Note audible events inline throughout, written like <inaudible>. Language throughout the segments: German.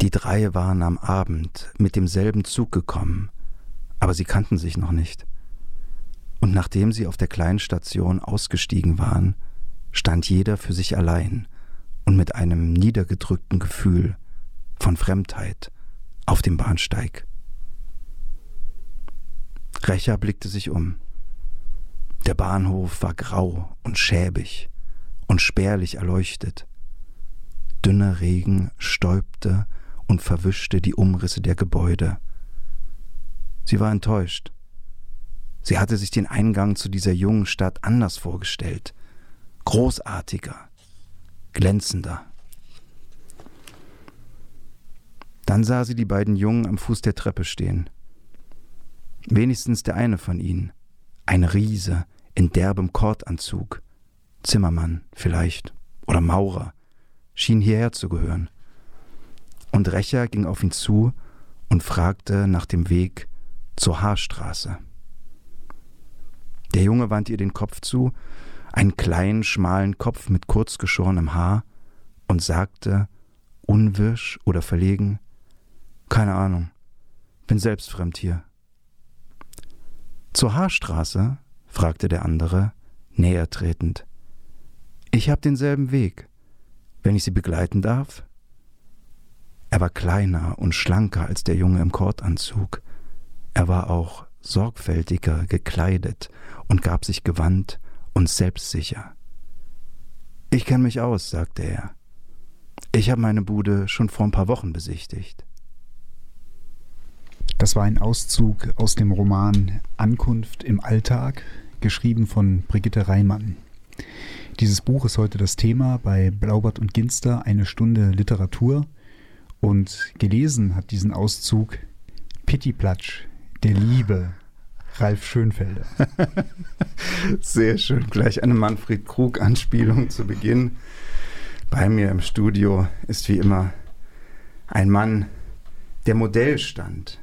Die drei waren am Abend mit demselben Zug gekommen, aber sie kannten sich noch nicht. Und nachdem sie auf der kleinen Station ausgestiegen waren, stand jeder für sich allein und mit einem niedergedrückten Gefühl von Fremdheit auf dem Bahnsteig. Recher blickte sich um. Der Bahnhof war grau und schäbig und spärlich erleuchtet. Dünner Regen stäubte und verwischte die Umrisse der Gebäude. Sie war enttäuscht. Sie hatte sich den Eingang zu dieser jungen Stadt anders vorgestellt, großartiger, glänzender. Dann sah sie die beiden Jungen am Fuß der Treppe stehen. Wenigstens der eine von ihnen, ein Riese in derbem Kordanzug, Zimmermann vielleicht oder Maurer, schien hierher zu gehören. Und Recher ging auf ihn zu und fragte nach dem Weg zur Haarstraße. Der Junge wandte ihr den Kopf zu, einen kleinen, schmalen Kopf mit kurz geschorenem Haar, und sagte, unwirsch oder verlegen, keine Ahnung, bin selbst fremd hier. Zur Haarstraße? fragte der andere, näher tretend. Ich hab denselben Weg, wenn ich Sie begleiten darf. Er war kleiner und schlanker als der Junge im Kordanzug. Er war auch sorgfältiger gekleidet und gab sich gewandt und selbstsicher. Ich kenne mich aus, sagte er. Ich habe meine Bude schon vor ein paar Wochen besichtigt. Das war ein Auszug aus dem Roman Ankunft im Alltag, geschrieben von Brigitte Reimann. Dieses Buch ist heute das Thema bei Blaubart und Ginster, eine Stunde Literatur. Und gelesen hat diesen Auszug Pittiplatsch, der Liebe, Ralf Schönfelder. <laughs> Sehr schön. Gleich eine Manfred Krug-Anspielung zu Beginn. Bei mir im Studio ist wie immer ein Mann, der Modell stand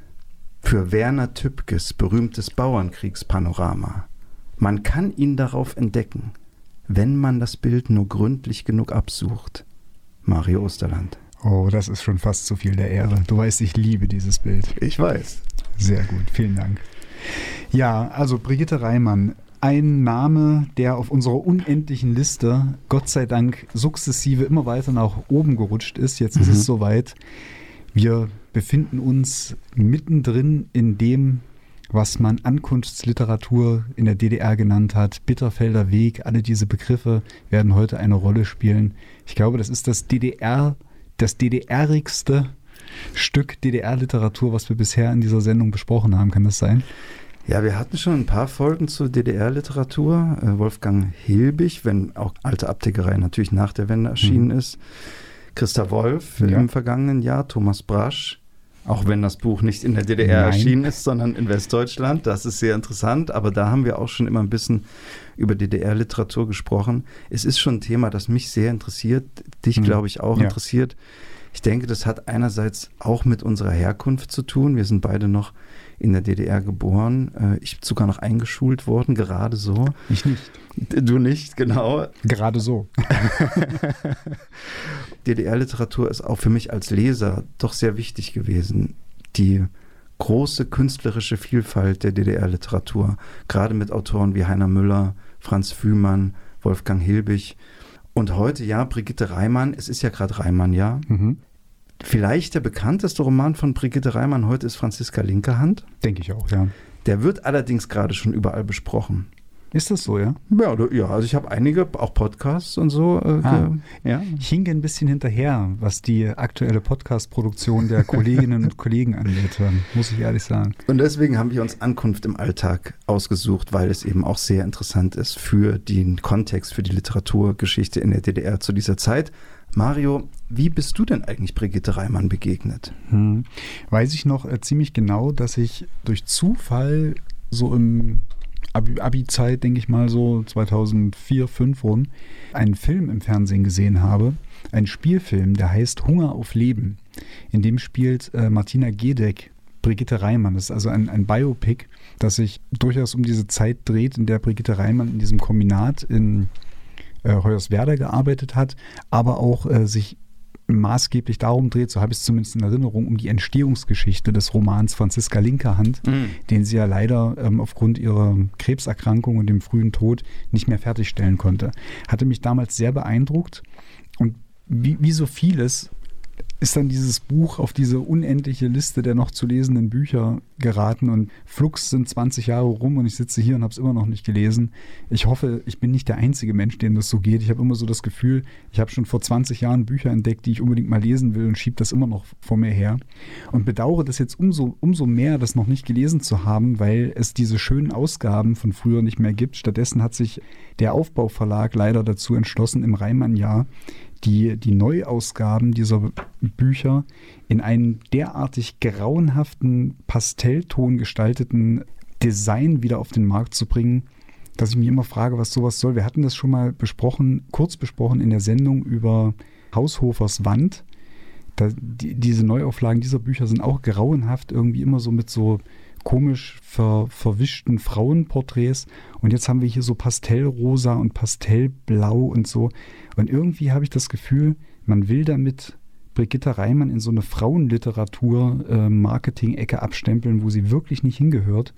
für Werner Tübkes berühmtes Bauernkriegspanorama. Man kann ihn darauf entdecken, wenn man das Bild nur gründlich genug absucht. Mario Osterland. Oh, das ist schon fast zu viel der Ehre. Du weißt, ich liebe dieses Bild. Ich weiß. Sehr gut, vielen Dank. Ja, also Brigitte Reimann, ein Name, der auf unserer unendlichen Liste Gott sei Dank sukzessive immer weiter nach oben gerutscht ist. Jetzt mhm. ist es soweit. Wir befinden uns mittendrin in dem, was man Ankunftsliteratur in der DDR genannt hat. Bitterfelder Weg, alle diese Begriffe werden heute eine Rolle spielen. Ich glaube, das ist das DDR, das DDRigste Stück DDR-Literatur, was wir bisher in dieser Sendung besprochen haben. Kann das sein? Ja, wir hatten schon ein paar Folgen zur DDR-Literatur. Äh, Wolfgang Hilbig, wenn auch Alte Abdeckerei natürlich nach der Wende erschienen mhm. ist. Christa Wolf ja. im vergangenen Jahr, Thomas Brasch, auch wenn das Buch nicht in der DDR Nein. erschienen ist, sondern in Westdeutschland. Das ist sehr interessant, aber da haben wir auch schon immer ein bisschen über DDR-Literatur gesprochen. Es ist schon ein Thema, das mich sehr interessiert, dich, mhm. glaube ich, auch ja. interessiert. Ich denke, das hat einerseits auch mit unserer Herkunft zu tun. Wir sind beide noch in der DDR geboren. Äh, ich bin sogar noch eingeschult worden, gerade so. Ich nicht. Du nicht, genau. Gerade so. <laughs> DDR-Literatur ist auch für mich als Leser doch sehr wichtig gewesen. Die große künstlerische Vielfalt der DDR-Literatur, gerade mit Autoren wie Heiner Müller, Franz Fühmann, Wolfgang Hilbig und heute ja Brigitte Reimann. Es ist ja gerade Reimann, ja. Mhm. Vielleicht der bekannteste Roman von Brigitte Reimann heute ist Franziska Linkerhand. Denke ich auch, ja. Der wird allerdings gerade schon überall besprochen. Ist das so, ja? Ja, ja also ich habe einige, auch Podcasts und so. Äh, ah, ja. Ich hinge ein bisschen hinterher, was die aktuelle Podcast-Produktion der Kolleginnen und Kollegen angeht, muss ich ehrlich sagen. Und deswegen haben wir uns Ankunft im Alltag ausgesucht, weil es eben auch sehr interessant ist für den Kontext, für die Literaturgeschichte in der DDR zu dieser Zeit. Mario, wie bist du denn eigentlich Brigitte Reimann begegnet? Hm. Weiß ich noch äh, ziemlich genau, dass ich durch Zufall so im Abi-Zeit, denke ich mal so, 2004, 2005 rum, einen Film im Fernsehen gesehen habe. Ein Spielfilm, der heißt Hunger auf Leben. In dem spielt äh, Martina Gedeck Brigitte Reimann. Das ist also ein, ein Biopic, das sich durchaus um diese Zeit dreht, in der Brigitte Reimann in diesem Kombinat in äh, Hoyerswerda gearbeitet hat, aber auch äh, sich maßgeblich darum dreht, so habe ich es zumindest in Erinnerung, um die Entstehungsgeschichte des Romans Franziska Linkerhand, mhm. den sie ja leider ähm, aufgrund ihrer Krebserkrankung und dem frühen Tod nicht mehr fertigstellen konnte. Hatte mich damals sehr beeindruckt und wie, wie so vieles ist dann dieses Buch auf diese unendliche Liste der noch zu lesenden Bücher geraten und flux sind 20 Jahre rum und ich sitze hier und habe es immer noch nicht gelesen. Ich hoffe, ich bin nicht der einzige Mensch, dem das so geht. Ich habe immer so das Gefühl, ich habe schon vor 20 Jahren Bücher entdeckt, die ich unbedingt mal lesen will und schiebe das immer noch vor mir her und bedauere das jetzt umso, umso mehr, das noch nicht gelesen zu haben, weil es diese schönen Ausgaben von früher nicht mehr gibt. Stattdessen hat sich der Aufbauverlag leider dazu entschlossen, im Reimann-Jahr die, die Neuausgaben dieser Bücher in einem derartig grauenhaften, Pastellton gestalteten Design wieder auf den Markt zu bringen, dass ich mich immer frage, was sowas soll. Wir hatten das schon mal besprochen, kurz besprochen in der Sendung über Haushofers Wand. Da, die, diese Neuauflagen dieser Bücher sind auch grauenhaft, irgendwie immer so mit so komisch ver, verwischten Frauenporträts. Und jetzt haben wir hier so Pastellrosa und Pastellblau und so. Und irgendwie habe ich das Gefühl, man will damit Brigitte Reimann in so eine Frauenliteratur-Marketing-Ecke äh, abstempeln, wo sie wirklich nicht hingehört.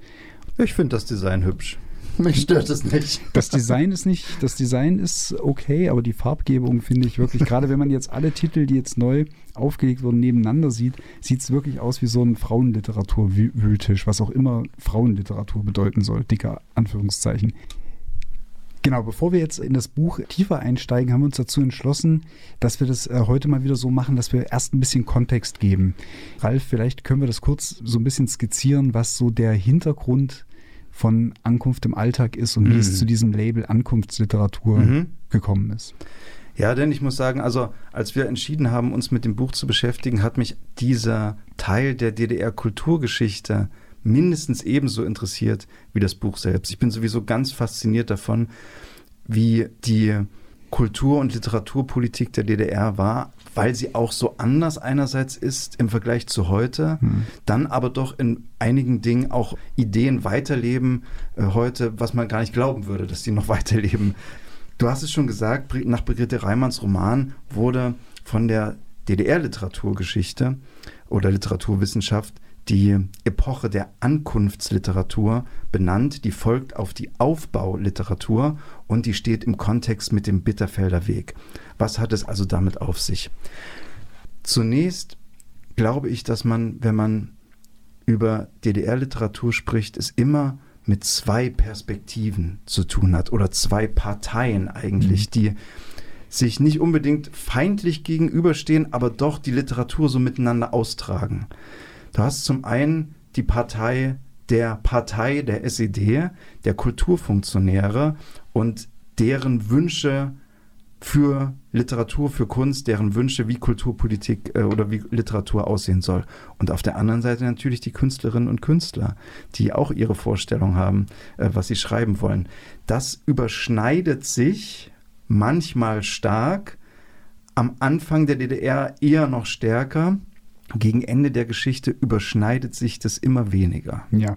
Ich finde das Design hübsch. Mich stört es nicht. Das Design ist nicht, das Design ist okay, aber die Farbgebung finde ich wirklich, gerade wenn man jetzt alle Titel, die jetzt neu aufgelegt wurden, nebeneinander sieht, sieht es wirklich aus wie so ein Frauenliteratur-Wühltisch, was auch immer Frauenliteratur bedeuten soll, dicker Anführungszeichen. Genau, bevor wir jetzt in das Buch tiefer einsteigen, haben wir uns dazu entschlossen, dass wir das äh, heute mal wieder so machen, dass wir erst ein bisschen Kontext geben. Ralf, vielleicht können wir das kurz so ein bisschen skizzieren, was so der Hintergrund von Ankunft im Alltag ist und mhm. wie es mhm. zu diesem Label Ankunftsliteratur mhm. gekommen ist. Ja, denn ich muss sagen, also als wir entschieden haben, uns mit dem Buch zu beschäftigen, hat mich dieser Teil der DDR-Kulturgeschichte mindestens ebenso interessiert wie das Buch selbst. Ich bin sowieso ganz fasziniert davon, wie die Kultur- und Literaturpolitik der DDR war, weil sie auch so anders einerseits ist im Vergleich zu heute, hm. dann aber doch in einigen Dingen auch Ideen weiterleben äh, heute, was man gar nicht glauben würde, dass die noch <laughs> weiterleben. Du hast es schon gesagt, nach Brigitte Reimanns Roman wurde von der DDR-Literaturgeschichte oder Literaturwissenschaft die Epoche der Ankunftsliteratur benannt. Die folgt auf die Aufbauliteratur und die steht im Kontext mit dem Bitterfelder Weg. Was hat es also damit auf sich? Zunächst glaube ich, dass man, wenn man über DDR-Literatur spricht, es immer mit zwei Perspektiven zu tun hat oder zwei Parteien eigentlich, mhm. die sich nicht unbedingt feindlich gegenüberstehen, aber doch die Literatur so miteinander austragen. Du hast zum einen die Partei der Partei der SED, der Kulturfunktionäre und deren Wünsche für Literatur, für Kunst, deren Wünsche, wie Kulturpolitik äh, oder wie Literatur aussehen soll. Und auf der anderen Seite natürlich die Künstlerinnen und Künstler, die auch ihre Vorstellung haben, äh, was sie schreiben wollen. Das überschneidet sich manchmal stark, am Anfang der DDR eher noch stärker gegen Ende der Geschichte überschneidet sich das immer weniger. Ja.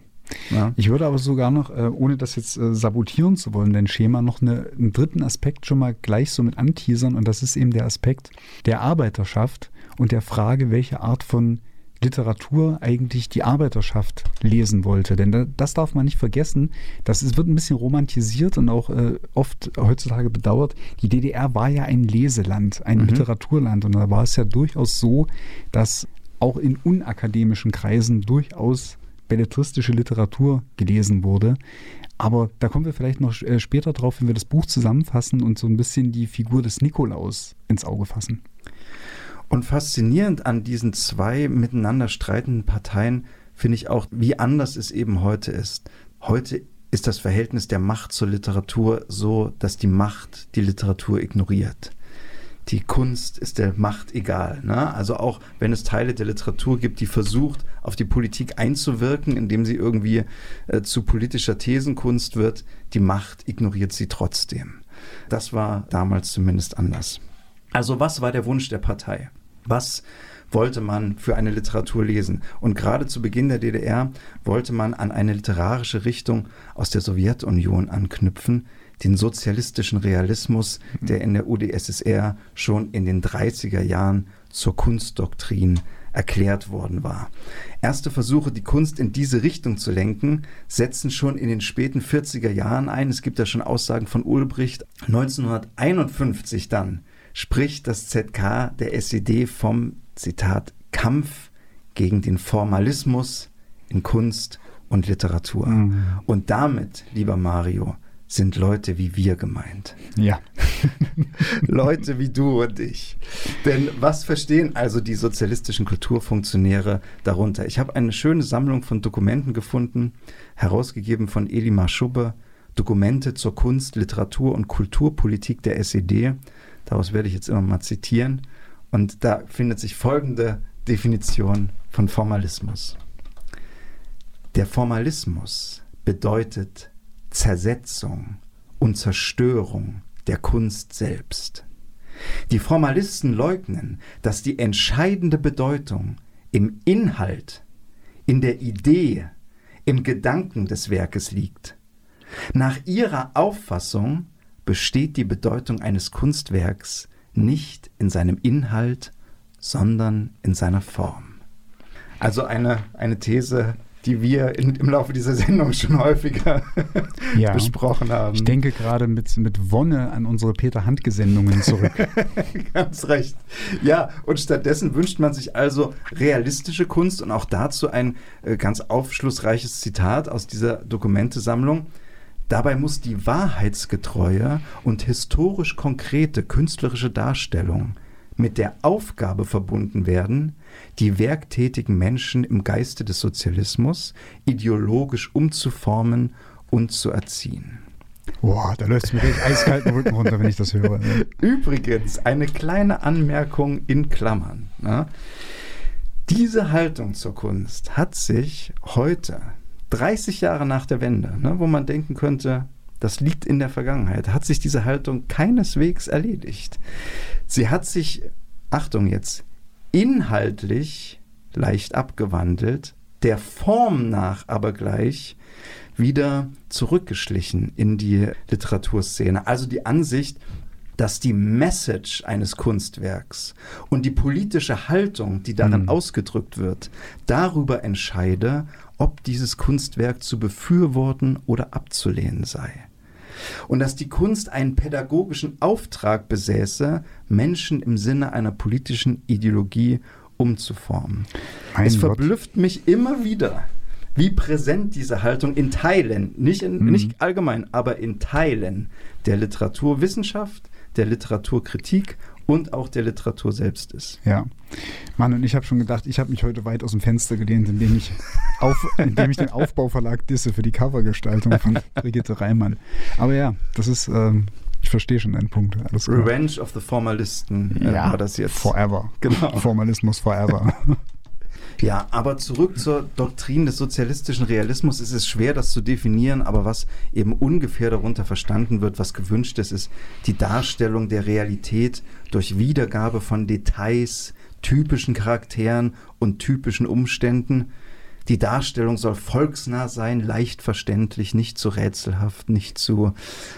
Ja. Ich würde aber sogar noch, äh, ohne das jetzt äh, sabotieren zu wollen, dein Schema, noch eine, einen dritten Aspekt schon mal gleich so mit anteasern und das ist eben der Aspekt der Arbeiterschaft und der Frage, welche Art von Literatur eigentlich die Arbeiterschaft lesen wollte. Denn das darf man nicht vergessen. Das ist, wird ein bisschen romantisiert und auch äh, oft heutzutage bedauert. Die DDR war ja ein Leseland, ein mhm. Literaturland. Und da war es ja durchaus so, dass auch in unakademischen Kreisen durchaus belletristische Literatur gelesen wurde. Aber da kommen wir vielleicht noch äh, später drauf, wenn wir das Buch zusammenfassen und so ein bisschen die Figur des Nikolaus ins Auge fassen. Und faszinierend an diesen zwei miteinander streitenden Parteien finde ich auch, wie anders es eben heute ist. Heute ist das Verhältnis der Macht zur Literatur so, dass die Macht die Literatur ignoriert die Kunst ist der Macht egal. Ne? Also auch wenn es Teile der Literatur gibt, die versucht, auf die Politik einzuwirken, indem sie irgendwie äh, zu politischer Thesenkunst wird, die Macht ignoriert sie trotzdem. Das war damals zumindest anders. Also was war der Wunsch der Partei? Was wollte man für eine Literatur lesen? Und gerade zu Beginn der DDR wollte man an eine literarische Richtung aus der Sowjetunion anknüpfen, den sozialistischen Realismus, der in der UdSSR schon in den 30er Jahren zur Kunstdoktrin erklärt worden war. Erste Versuche, die Kunst in diese Richtung zu lenken, setzen schon in den späten 40er Jahren ein. Es gibt ja schon Aussagen von Ulbricht. 1951 dann spricht das ZK der SED vom, Zitat, Kampf gegen den Formalismus in Kunst und Literatur. Mhm. Und damit, lieber Mario, sind Leute wie wir gemeint. Ja. <laughs> Leute wie du und ich. Denn was verstehen also die sozialistischen Kulturfunktionäre darunter? Ich habe eine schöne Sammlung von Dokumenten gefunden, herausgegeben von Elimar Schubbe, Dokumente zur Kunst, Literatur und Kulturpolitik der SED. Daraus werde ich jetzt immer mal zitieren. Und da findet sich folgende Definition von Formalismus. Der Formalismus bedeutet Zersetzung und Zerstörung der Kunst selbst. Die Formalisten leugnen, dass die entscheidende Bedeutung im Inhalt, in der Idee, im Gedanken des Werkes liegt. Nach ihrer Auffassung besteht die Bedeutung eines Kunstwerks nicht in seinem Inhalt, sondern in seiner Form. Also eine, eine These, die wir in, im Laufe dieser Sendung schon häufiger <laughs> ja. besprochen haben. Ich denke gerade mit, mit Wonne an unsere Peter Handke-Sendungen zurück. <laughs> Ganz recht. Ja, und stattdessen wünscht man sich also realistische Kunst und auch dazu ein äh, ganz aufschlussreiches Zitat aus dieser Dokumentesammlung. Dabei muss die wahrheitsgetreue und historisch konkrete künstlerische Darstellung mit der Aufgabe verbunden werden, die werktätigen Menschen im Geiste des Sozialismus ideologisch umzuformen und zu erziehen. Boah, da läuft es mir richtig eiskalten Rücken runter, wenn ich das höre. Ne? <laughs> Übrigens, eine kleine Anmerkung in Klammern. Ne? Diese Haltung zur Kunst hat sich heute, 30 Jahre nach der Wende, ne, wo man denken könnte, das liegt in der Vergangenheit, hat sich diese Haltung keineswegs erledigt. Sie hat sich, Achtung jetzt, inhaltlich leicht abgewandelt, der Form nach aber gleich wieder zurückgeschlichen in die Literaturszene. Also die Ansicht, dass die Message eines Kunstwerks und die politische Haltung, die darin mhm. ausgedrückt wird, darüber entscheide, ob dieses Kunstwerk zu befürworten oder abzulehnen sei und dass die Kunst einen pädagogischen Auftrag besäße, Menschen im Sinne einer politischen Ideologie umzuformen. Mein es Gott. verblüfft mich immer wieder, wie präsent diese Haltung in Teilen, nicht, in, mhm. nicht allgemein, aber in Teilen der Literaturwissenschaft, der Literaturkritik und auch der Literatur selbst ist. Ja. Mann, und ich habe schon gedacht, ich habe mich heute weit aus dem Fenster gelehnt, indem ich, auf, <laughs> indem ich den Aufbauverlag disse für die Covergestaltung von Brigitte Reimann. Aber ja, das ist, ähm, ich verstehe schon deinen Punkt. Revenge of the Formalisten äh, ja, war das jetzt. Forever. Genau. Formalismus forever. <laughs> Ja, aber zurück zur Doktrin des sozialistischen Realismus. Es ist schwer, das zu definieren, aber was eben ungefähr darunter verstanden wird, was gewünscht ist, ist die Darstellung der Realität durch Wiedergabe von Details, typischen Charakteren und typischen Umständen die Darstellung soll volksnah sein, leicht verständlich, nicht zu rätselhaft, nicht zu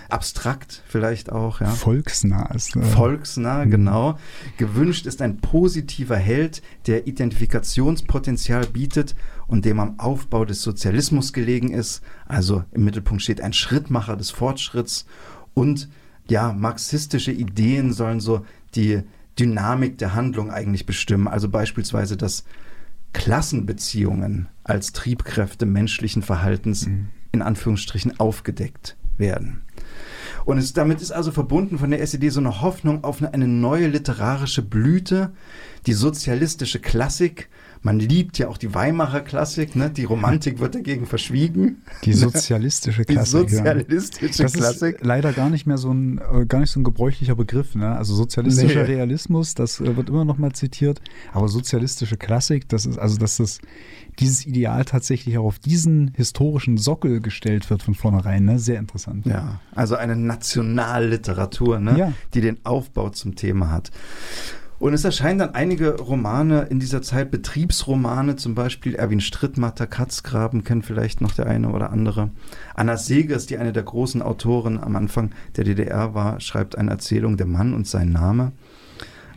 abstrakt vielleicht auch. Ja. Volksnah ist. Äh, volksnah, mhm. genau. Gewünscht ist ein positiver Held, der Identifikationspotenzial bietet und dem am Aufbau des Sozialismus gelegen ist. Also im Mittelpunkt steht ein Schrittmacher des Fortschritts und ja, marxistische Ideen sollen so die Dynamik der Handlung eigentlich bestimmen. Also beispielsweise das Klassenbeziehungen als Triebkräfte menschlichen Verhaltens mhm. in Anführungsstrichen aufgedeckt werden. Und es, damit ist also verbunden von der SED so eine Hoffnung auf eine, eine neue literarische Blüte, die sozialistische Klassik man liebt ja auch die Weimarer Klassik, ne? die Romantik wird dagegen verschwiegen. Die sozialistische Klassik. Die sozialistische das Klassik. Ist leider gar nicht mehr so ein, äh, gar nicht so ein gebräuchlicher Begriff. Ne? Also sozialistischer nee. Realismus, das äh, wird immer noch mal zitiert. Aber sozialistische Klassik, das ist, also dass das, dieses Ideal tatsächlich auch auf diesen historischen Sockel gestellt wird von vornherein, ne? sehr interessant. Ja, also eine Nationalliteratur, ne? Ja. die den Aufbau zum Thema hat. Und es erscheinen dann einige Romane in dieser Zeit, Betriebsromane, zum Beispiel Erwin Strittmatter, Katzgraben, kennt vielleicht noch der eine oder andere. Anna Segers, die eine der großen Autoren am Anfang der DDR war, schreibt eine Erzählung Der Mann und sein Name.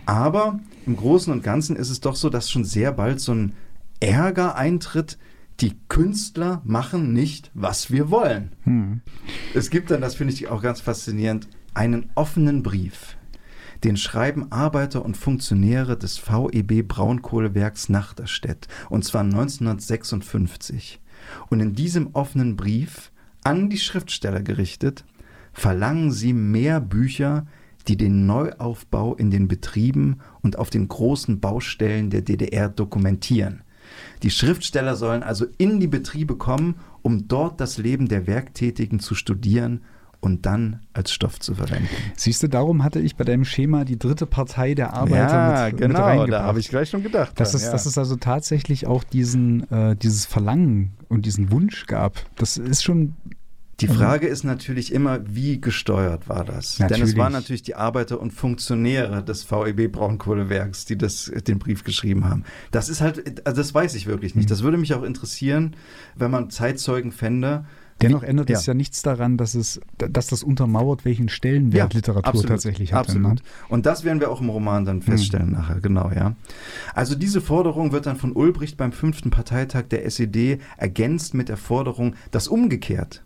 Aber im Großen und Ganzen ist es doch so, dass schon sehr bald so ein Ärger eintritt, die Künstler machen nicht, was wir wollen. Hm. Es gibt dann, das finde ich auch ganz faszinierend, einen offenen Brief. Den schreiben Arbeiter und Funktionäre des VEB Braunkohlewerks Nachterstedt, und zwar 1956. Und in diesem offenen Brief an die Schriftsteller gerichtet, verlangen sie mehr Bücher, die den Neuaufbau in den Betrieben und auf den großen Baustellen der DDR dokumentieren. Die Schriftsteller sollen also in die Betriebe kommen, um dort das Leben der Werktätigen zu studieren und dann als Stoff zu verwenden. Siehst du, darum hatte ich bei deinem Schema die dritte Partei der Arbeiter ja, mit, genau, mit reingebracht. da habe ich gleich schon gedacht. Dass, es, ja. dass es also tatsächlich auch diesen, äh, dieses Verlangen und diesen Wunsch gab. Das ist schon die Frage ist natürlich immer, wie gesteuert war das? Natürlich. Denn es waren natürlich die Arbeiter und Funktionäre des VEB Braunkohlewerks, die das, den Brief geschrieben haben. Das ist halt, also das weiß ich wirklich nicht. Das würde mich auch interessieren, wenn man Zeitzeugen fände. Dennoch ändert es ja. ja nichts daran, dass es, dass das untermauert, welchen Stellenwert Ja, Literatur absolut, tatsächlich hat. Absolut. Ne? Und das werden wir auch im Roman dann feststellen nachher, genau, ja. Also diese Forderung wird dann von Ulbricht beim fünften Parteitag der SED ergänzt mit der Forderung, dass umgekehrt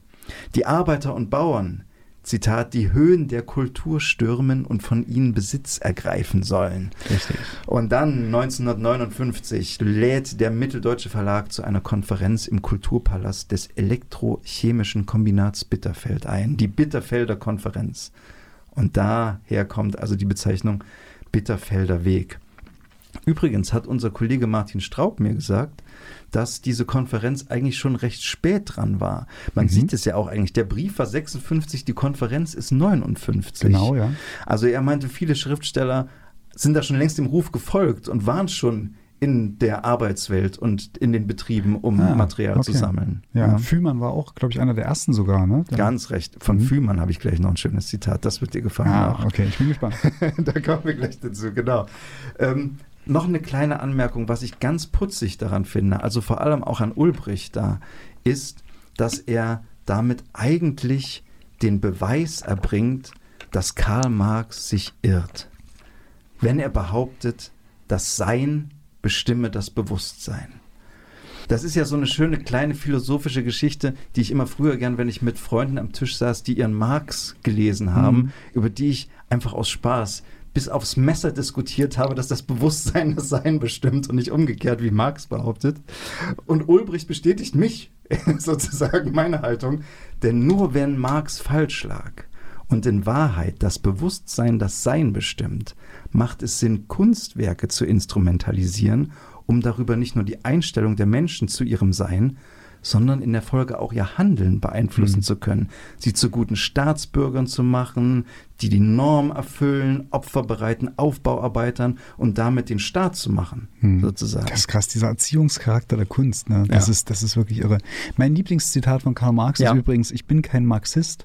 die Arbeiter und Bauern, Zitat, die Höhen der Kultur stürmen und von ihnen Besitz ergreifen sollen. Richtig. Und dann 1959 lädt der Mitteldeutsche Verlag zu einer Konferenz im Kulturpalast des Elektrochemischen Kombinats Bitterfeld ein, die Bitterfelder Konferenz. Und daher kommt also die Bezeichnung Bitterfelder Weg. Übrigens hat unser Kollege Martin Straub mir gesagt, dass diese Konferenz eigentlich schon recht spät dran war. Man Mhm. sieht es ja auch eigentlich. Der Brief war 56, die Konferenz ist 59. Genau, ja. Also er meinte, viele Schriftsteller sind da schon längst dem Ruf gefolgt und waren schon in der Arbeitswelt und in den Betrieben, um Ah, Material zu okay. sammeln. Ja, Fühlmann war auch, glaube ich, einer der ersten sogar, ne? Der- Ganz recht. Von Mhm. Fühlmann habe ich gleich noch ein schönes Zitat. Das wird dir gefallen. Ah, auch. okay, ich bin gespannt. <laughs> da kommen wir gleich dazu, genau. Ähm, noch eine kleine Anmerkung, was ich ganz putzig daran finde, also vor allem auch an Ulbricht da, ist, dass er damit eigentlich den Beweis erbringt, dass Karl Marx sich irrt. Wenn er behauptet, das Sein bestimme das Bewusstsein. Das ist ja so eine schöne kleine philosophische Geschichte, die ich immer früher gern, wenn ich mit Freunden am Tisch saß, die ihren Marx gelesen haben, Mhm. über die ich einfach aus Spaß bis aufs Messer diskutiert habe, dass das Bewusstsein das Sein bestimmt und nicht umgekehrt, wie Marx behauptet. Und Ulbricht bestätigt mich, <laughs> sozusagen meine Haltung, denn nur wenn Marx falsch lag und in Wahrheit das Bewusstsein das Sein bestimmt, macht es Sinn, Kunstwerke zu instrumentalisieren, um darüber nicht nur die Einstellung der Menschen zu ihrem Sein, sondern in der Folge auch ihr Handeln beeinflussen Mhm. zu können, sie zu guten Staatsbürgern zu machen, die die Norm erfüllen, Opfer bereiten, Aufbauarbeitern und damit den Staat zu machen, Hm. sozusagen. Das ist krass, dieser Erziehungscharakter der Kunst, ne? das, Ja. ist, das ist wirklich irre. Mein Lieblingszitat von Karl Marx Ja. ist übrigens, ich bin kein Marxist.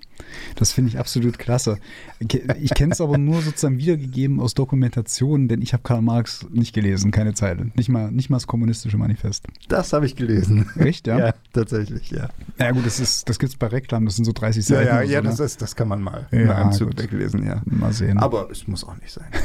Das finde ich absolut klasse. Ich kenne es aber <laughs> nur sozusagen wiedergegeben aus Dokumentationen, denn ich habe Karl Marx nicht gelesen, keine Zeile. Nicht mal, nicht mal das kommunistische Manifest. Das habe ich gelesen. Echt, ja? <laughs> tatsächlich, ja. Ja gut, das, ist, das gibt es bei Reklam, das sind so 30 Ja, Seiten. ja, oder ja so, das, ne? ist, das kann man mal Ja, in einem Zug gut. Weglesen, ja. Mal sehen. Aber es muss auch nicht sein. <laughs>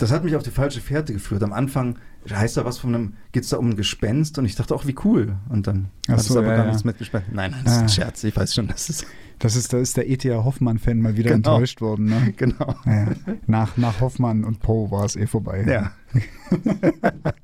Das hat mich auf die falsche Fährte geführt. Am Anfang heißt da was von einem, geht es da um ein Gespenst und ich dachte auch, wie cool. Und dann Ach hat es so, aber ja, gar ja. nichts mit Gespenst. Nein, nein, das ist ein Ah. Scherz. Ich weiß schon, das ist das ist, da ist der E.T.A. Hoffmann-Fan mal wieder Genau. enttäuscht worden. Ne? <laughs> genau. Ja. Nach, nach Hoffmann und Poe war es eh vorbei. Ja. <laughs>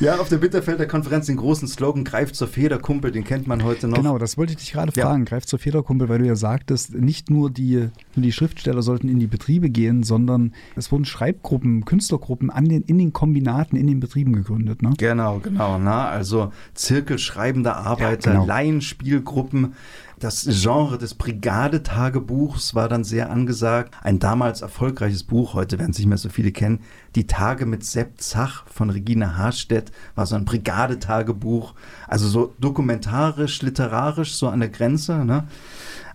ja, auf der Bitterfelder Konferenz den großen Slogan Greift zur Feder, Kumpel, den kennt man heute noch. Genau, das wollte ich dich gerade Ja. fragen. Greif zur Federkumpel, weil du ja sagtest, nicht nur die, nur die Schriftsteller sollten in die Betriebe gehen, sondern es wurden Schreibgruppen, Künstlergruppen an den, in den Kombinaten, in den Betrieben gegründet. Ne? Genau, genau. Na, also Zirkel schreibender Arbeiter, Ja, genau. Laienspielgruppen. Das Genre des Brigadetagebuchs war dann sehr angesagt. Ein damals erfolgreiches Buch, heute werden es nicht mehr so viele kennen. Die Tage mit Sepp Zach von Regina Harstedt war so ein Brigadetagebuch. Also so dokumentarisch, literarisch, so an der Grenze. Ne?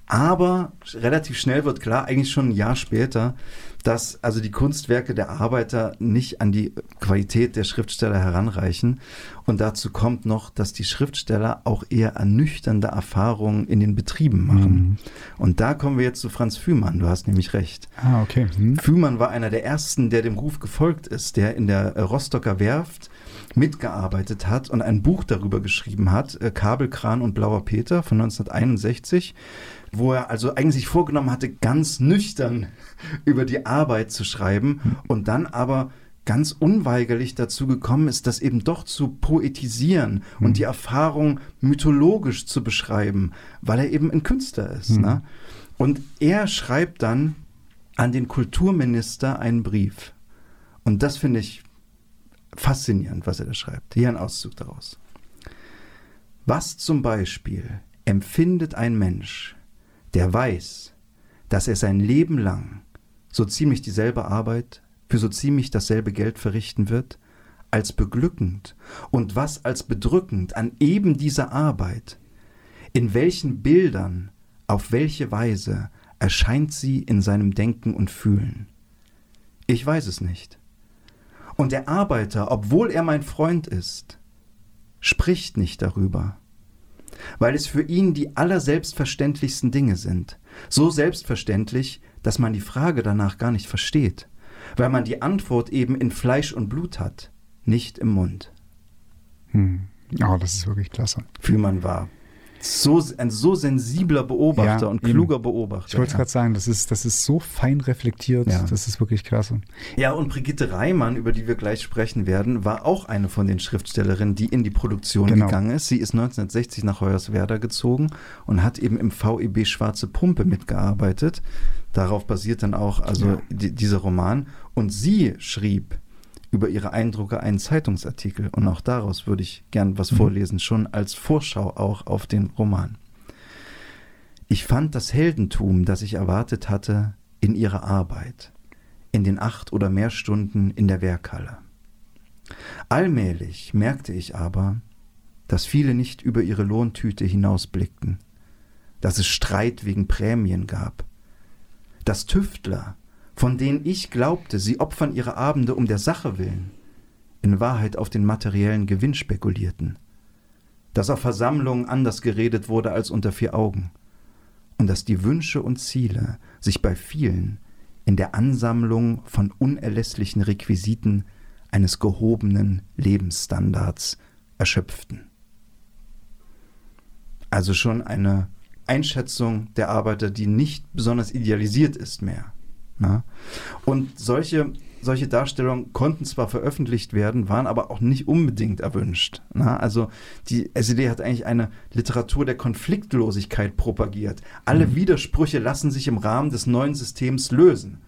Aber relativ schnell wird klar, eigentlich schon ein Jahr später, dass also die Kunstwerke der Arbeiter nicht an die Qualität der Schriftsteller heranreichen. Und dazu kommt noch, dass die Schriftsteller auch eher ernüchternde Erfahrungen in den Betrieben machen. Mhm. Und da kommen wir jetzt zu Franz Fühmann. Du hast nämlich recht. Ah, okay. Mhm. Fühmann war einer der ersten, der dem Ruf gefolgt ist, der in der Rostocker Werft mitgearbeitet hat und ein Buch darüber geschrieben hat, äh, Kabelkran und Blauer Peter von 1961 wo er also eigentlich vorgenommen hatte, ganz nüchtern <laughs> über die Arbeit zu schreiben und dann aber ganz unweigerlich dazu gekommen ist, das eben doch zu poetisieren mhm. und die Erfahrung mythologisch zu beschreiben, weil er eben ein Künstler ist. Mhm. Ne? Und er schreibt dann an den Kulturminister einen Brief. Und das finde ich faszinierend, was er da schreibt. Hier ein Auszug daraus. Was zum Beispiel empfindet ein Mensch, der weiß, dass er sein Leben lang so ziemlich dieselbe Arbeit für so ziemlich dasselbe Geld verrichten wird, als beglückend und was als bedrückend an eben dieser Arbeit, in welchen Bildern, auf welche Weise erscheint sie in seinem Denken und Fühlen. Ich weiß es nicht. Und der Arbeiter, obwohl er mein Freund ist, spricht nicht darüber, weil es für ihn die allerselbstverständlichsten Dinge sind. So selbstverständlich, dass man die Frage danach gar nicht versteht, weil man die Antwort eben in Fleisch und Blut hat, nicht im Mund. Hm. Oh, das ist wirklich klasse. Fühlmann war so, ein so sensibler Beobachter ja, und kluger eben. Beobachter. Ich wollte ja. gerade sagen, das ist, das ist so fein reflektiert, ja. das ist wirklich klasse. Ja, und Brigitte Reimann, über die wir gleich sprechen werden, war auch eine von den Schriftstellerinnen, die in die Produktion genau. gegangen ist. Sie ist 1960 nach Hoyerswerda gezogen und hat eben im VEB Schwarze Pumpe mitgearbeitet. Darauf basiert dann auch also die, dieser Roman. Und sie schrieb über ihre Eindrücke einen Zeitungsartikel und auch daraus würde ich gern was mhm. vorlesen, schon als Vorschau auch auf den Roman. Ich fand das Heldentum, das ich erwartet hatte, in ihrer Arbeit, in den acht oder mehr Stunden in der Werkhalle. Allmählich merkte ich aber, dass viele nicht über ihre Lohntüte hinausblickten, dass es Streit wegen Prämien gab, dass Tüftler von denen ich glaubte, sie opfern ihre Abende um der Sache willen, in Wahrheit auf den materiellen Gewinn spekulierten, dass auf Versammlungen anders geredet wurde als unter vier Augen, und dass die Wünsche und Ziele sich bei vielen in der Ansammlung von unerlässlichen Requisiten eines gehobenen Lebensstandards erschöpften. Also schon eine Einschätzung der Arbeiter, die nicht besonders idealisiert ist mehr. Na? Und solche, solche Darstellungen konnten zwar veröffentlicht werden, waren aber auch nicht unbedingt erwünscht. Na? Also die SED hat eigentlich eine Literatur der Konfliktlosigkeit propagiert. Alle mhm. Widersprüche lassen sich im Rahmen des neuen Systems lösen.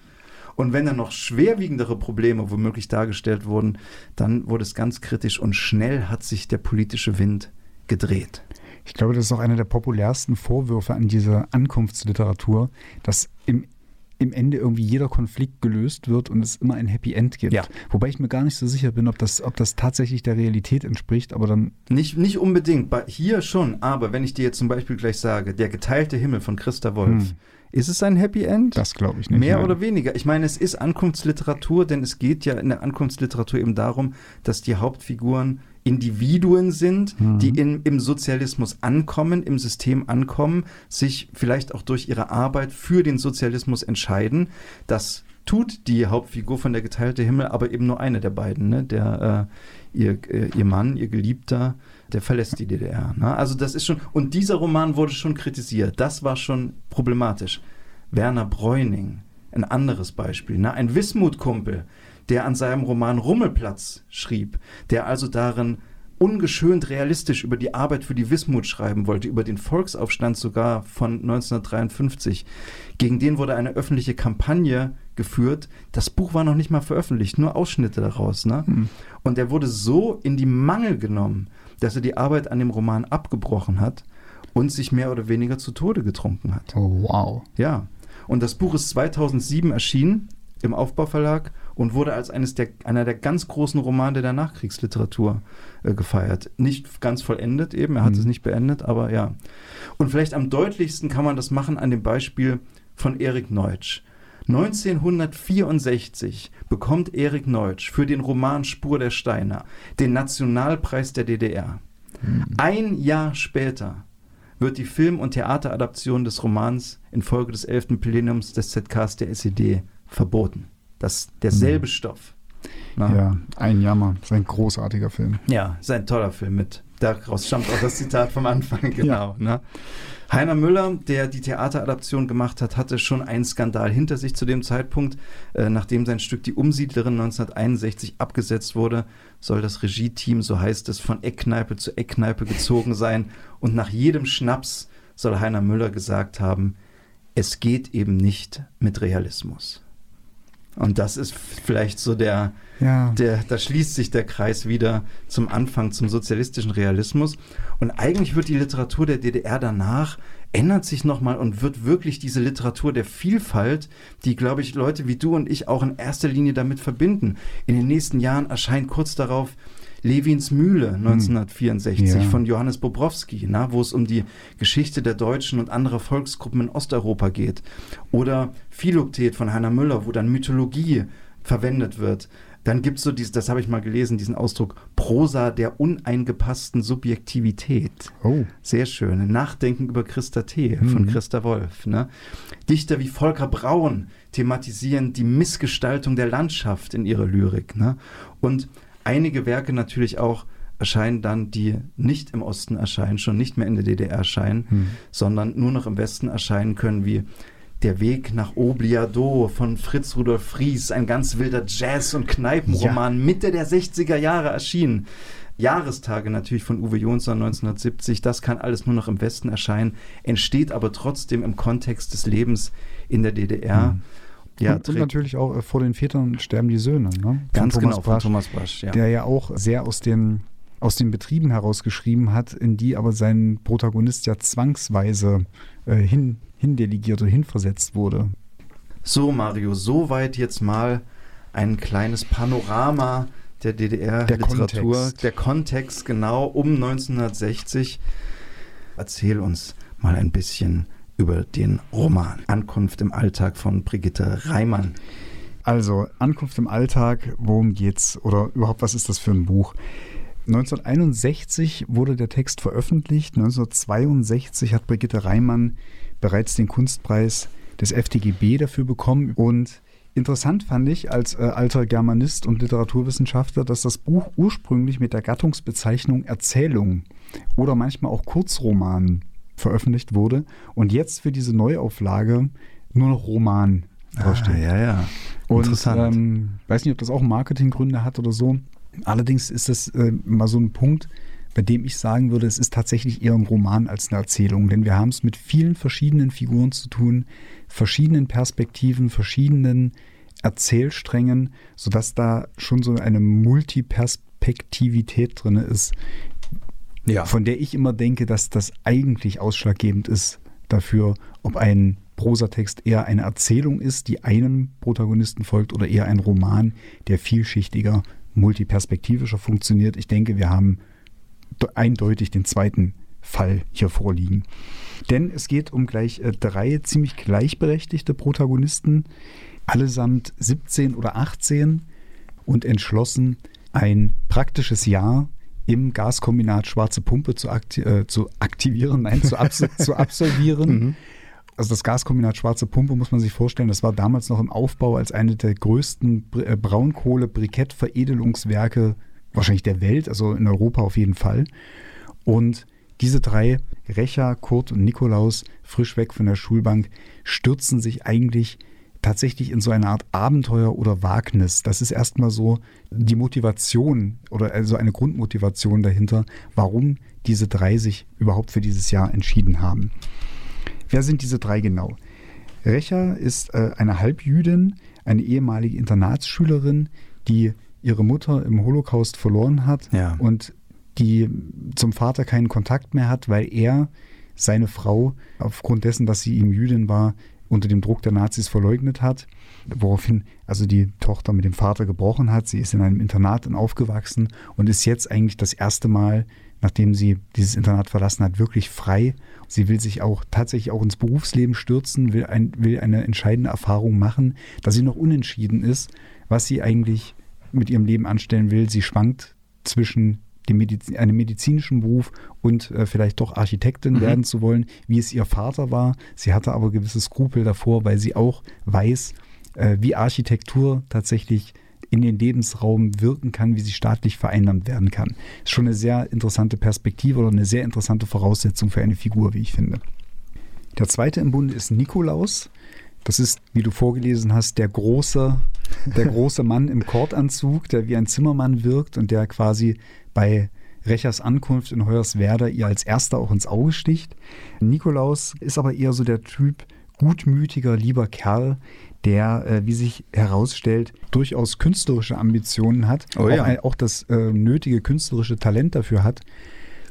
Und wenn dann noch schwerwiegendere Probleme womöglich dargestellt wurden, dann wurde es ganz kritisch und schnell hat sich der politische Wind gedreht. Ich glaube, das ist auch einer der populärsten Vorwürfe an diese Ankunftsliteratur, dass im im Ende irgendwie jeder Konflikt gelöst wird und es immer ein Happy End gibt. Ja. Wobei ich mir gar nicht so sicher bin, ob das, ob das tatsächlich der Realität entspricht, aber dann. Nicht, nicht unbedingt, hier schon, aber wenn ich dir jetzt zum Beispiel gleich sage, der geteilte Himmel von Christa Wolf, hm. Ist es ein Happy End? Das glaube ich nicht. Mehr nein. oder weniger. Ich meine, es ist Ankunftsliteratur, denn es geht ja in der Ankunftsliteratur eben darum, dass die Hauptfiguren Individuen sind, mhm. die in, im Sozialismus ankommen, im System ankommen, sich vielleicht auch durch ihre Arbeit für den Sozialismus entscheiden. Das tut die Hauptfigur von der geteilte Himmel, aber eben nur eine der beiden, ne? der äh, ihr, äh, ihr Mann, ihr Geliebter, der verlässt die DDR. Ne? Also das ist schon und dieser Roman wurde schon kritisiert. Das war schon problematisch. Werner Bräuning, ein anderes Beispiel, ne? ein Wismut-Kumpel, der an seinem Roman Rummelplatz schrieb, der also darin ungeschönt realistisch über die Arbeit für die Wismut schreiben wollte, über den Volksaufstand sogar von 1953. Gegen den wurde eine öffentliche Kampagne geführt. Das Buch war noch nicht mal veröffentlicht, nur Ausschnitte daraus. Ne? Mhm. Und er wurde so in die Mangel genommen, dass er die Arbeit an dem Roman abgebrochen hat und sich mehr oder weniger zu Tode getrunken hat. Oh, wow. Ja. Und das Buch ist 2007 erschienen im Aufbauverlag und wurde als eines der, einer der ganz großen Romane der Nachkriegsliteratur äh, gefeiert. Nicht ganz vollendet eben, er hat mhm. es nicht beendet, aber ja. Und vielleicht am deutlichsten kann man das machen an dem Beispiel von Erik Neutsch. 1964 bekommt Erik Neutsch für den Roman Spur der Steine den Nationalpreis der DDR. Mhm. Ein Jahr später wird die Film- und Theateradaption des Romans infolge des 11. Plenums des ZKs der SED verboten. Das derselbe mhm. Stoff. Na? Ja, ein Jammer. Das ist ein großartiger Film. Ja, ist ein toller Film mit. Daraus stammt auch das Zitat vom Anfang, <laughs> genau. Ja. Ne? Heiner Müller, der die Theateradaption gemacht hat, hatte schon einen Skandal hinter sich zu dem Zeitpunkt. Äh, nachdem sein Stück Die Umsiedlerin 1961 abgesetzt wurde, soll das Regie-Team, so heißt es, von Eckkneipe zu Eckkneipe gezogen sein. Und nach jedem Schnaps soll Heiner Müller gesagt haben, es geht eben nicht mit Realismus. Und das ist vielleicht so der, ja. der, da schließt sich der Kreis wieder zum Anfang, zum sozialistischen Realismus. Und eigentlich wird die Literatur der DDR danach, ändert sich nochmal und wird wirklich diese Literatur der Vielfalt, die, glaube ich, Leute wie du und ich auch in erster Linie damit verbinden. In den nächsten Jahren erscheint kurz darauf Lewins Mühle 1964 hm. ja. von Johannes Bobrowski, na, wo es um die Geschichte der Deutschen und anderer Volksgruppen in Osteuropa geht. Oder Philoktet von Heiner Müller, wo dann Mythologie verwendet wird. Dann gibt es so dieses, das habe ich mal gelesen, diesen Ausdruck Prosa der uneingepassten Subjektivität. Oh. Sehr schön. Nachdenken über Christa T. Mhm. von Christa Wolf. Ne? Dichter wie Volker Braun thematisieren die Missgestaltung der Landschaft in ihrer Lyrik. Ne? Und einige Werke natürlich auch erscheinen dann, die nicht im Osten erscheinen, schon nicht mehr in der DDR erscheinen, hm. sondern nur noch im Westen erscheinen können, wie Der Weg nach Obliado von Fritz Rudolf Fries, ein ganz wilder Jazz- und Kneipenroman, ja. Mitte der 60er Jahre erschienen. Jahrestage natürlich von Uwe Jonsson 1970, das kann alles nur noch im Westen erscheinen, entsteht aber trotzdem im Kontext des Lebens in der DDR. Hm. Ja, und, und, natürlich auch äh, vor den Vätern sterben die Söhne. Ne? Ganz Thomas genau, Brasch, von Thomas Brasch, ja. Der ja auch sehr aus den, aus den Betrieben herausgeschrieben hat, in die aber sein Protagonist ja zwangsweise äh, hin, hindelegiert oder hinversetzt wurde. So, Mario, soweit jetzt mal ein kleines Panorama der DDR-Literatur. Der, der Kontext genau um 1960. Erzähl uns mal ein bisschen über den Roman Ankunft im Alltag von Brigitte Reimann. Also, Ankunft im Alltag, worum geht's? Oder überhaupt, was ist das für ein Buch? 1961 wurde der Text veröffentlicht. 1962 hat Brigitte Reimann bereits den Kunstpreis des FTGB dafür bekommen. Und interessant fand ich als äh, alter Germanist und Literaturwissenschaftler, dass das Buch ursprünglich mit der Gattungsbezeichnung Erzählung oder manchmal auch Kurzroman veröffentlicht wurde und jetzt für diese Neuauflage nur noch Roman draufsteht. Ah, ja, ja. Und Interessant. Ähm, weiß nicht, ob das auch Marketinggründe hat oder so. Allerdings ist das äh, mal so ein Punkt, bei dem ich sagen würde, es ist tatsächlich eher ein Roman als eine Erzählung, denn wir haben es mit vielen verschiedenen Figuren zu tun, verschiedenen Perspektiven, verschiedenen Erzählsträngen, sodass da schon so eine Multiperspektivität drin ist, ja. von der ich immer denke, dass das eigentlich ausschlaggebend ist dafür, ob ein Prosatext eher eine Erzählung ist, die einem Protagonisten folgt, oder eher ein Roman, der vielschichtiger, multiperspektivischer funktioniert. Ich denke, wir haben eindeutig den zweiten Fall hier vorliegen. Denn es geht um gleich äh, drei ziemlich gleichberechtigte Protagonisten, allesamt 17 oder 18 und entschlossen, ein praktisches Jahr im Gaskombinat Schwarze Pumpe zu, akti äh, zu aktivieren, nein, zu, abs <laughs> zu absolvieren. Mhm. Also das Gaskombinat Schwarze Pumpe muss man sich vorstellen, das war damals noch im Aufbau als eine der größten äh, Braunkohle-Brikettveredelungswerke wahrscheinlich der Welt, also in Europa auf jeden Fall. Und diese drei, Recher, Kurt und Nikolaus, frisch weg von der Schulbank, stürzen sich eigentlich tatsächlich in so eine Art Abenteuer oder Wagnis. Das ist erstmal so die Motivation oder also eine Grundmotivation dahinter, warum diese drei sich überhaupt für dieses Jahr entschieden haben. Wer sind diese drei genau? Recher ist äh, eine Halbjüdin, eine ehemalige Internatsschülerin, die ihre Mutter im Holocaust verloren hat ja. und die zum Vater keinen Kontakt mehr hat, weil er seine Frau aufgrund dessen, dass sie ihm Jüdin war, unter dem Druck der Nazis verleugnet hat, woraufhin also die Tochter mit dem Vater gebrochen hat. Sie ist in einem Internat aufgewachsen und ist jetzt eigentlich das erste Mal, nachdem sie dieses Internat verlassen hat, wirklich frei. Sie will sich auch tatsächlich auch ins Berufsleben stürzen, will, ein, will eine entscheidende Erfahrung machen, dass sie noch unentschieden ist, was sie eigentlich mit ihrem Leben anstellen will. Sie schwankt zwischen dem Mediz einem medizinischen Beruf und äh, vielleicht doch Architektin mhm. werden zu wollen, wie es ihr Vater war. Sie hatte aber gewisse Skrupel davor, weil sie auch weiß, äh, wie Architektur tatsächlich in den Lebensraum wirken kann, wie sie staatlich vereinnahmt werden kann. Ist schon eine sehr interessante Perspektive oder eine sehr interessante Voraussetzung für eine Figur, wie ich finde. Der zweite im Bunde ist Nikolaus. Das ist, wie du vorgelesen hast, der große, der große Mann im Kordanzug, der wie ein Zimmermann wirkt und der quasi bei Rechers Ankunft in Hoyerswerda ihr als erster auch ins Auge sticht. Nikolaus ist aber eher so der Typ gutmütiger, lieber Kerl, der, äh, wie sich herausstellt, durchaus künstlerische Ambitionen hat, oh ja. auch, auch, das äh, nötige künstlerische Talent dafür hat,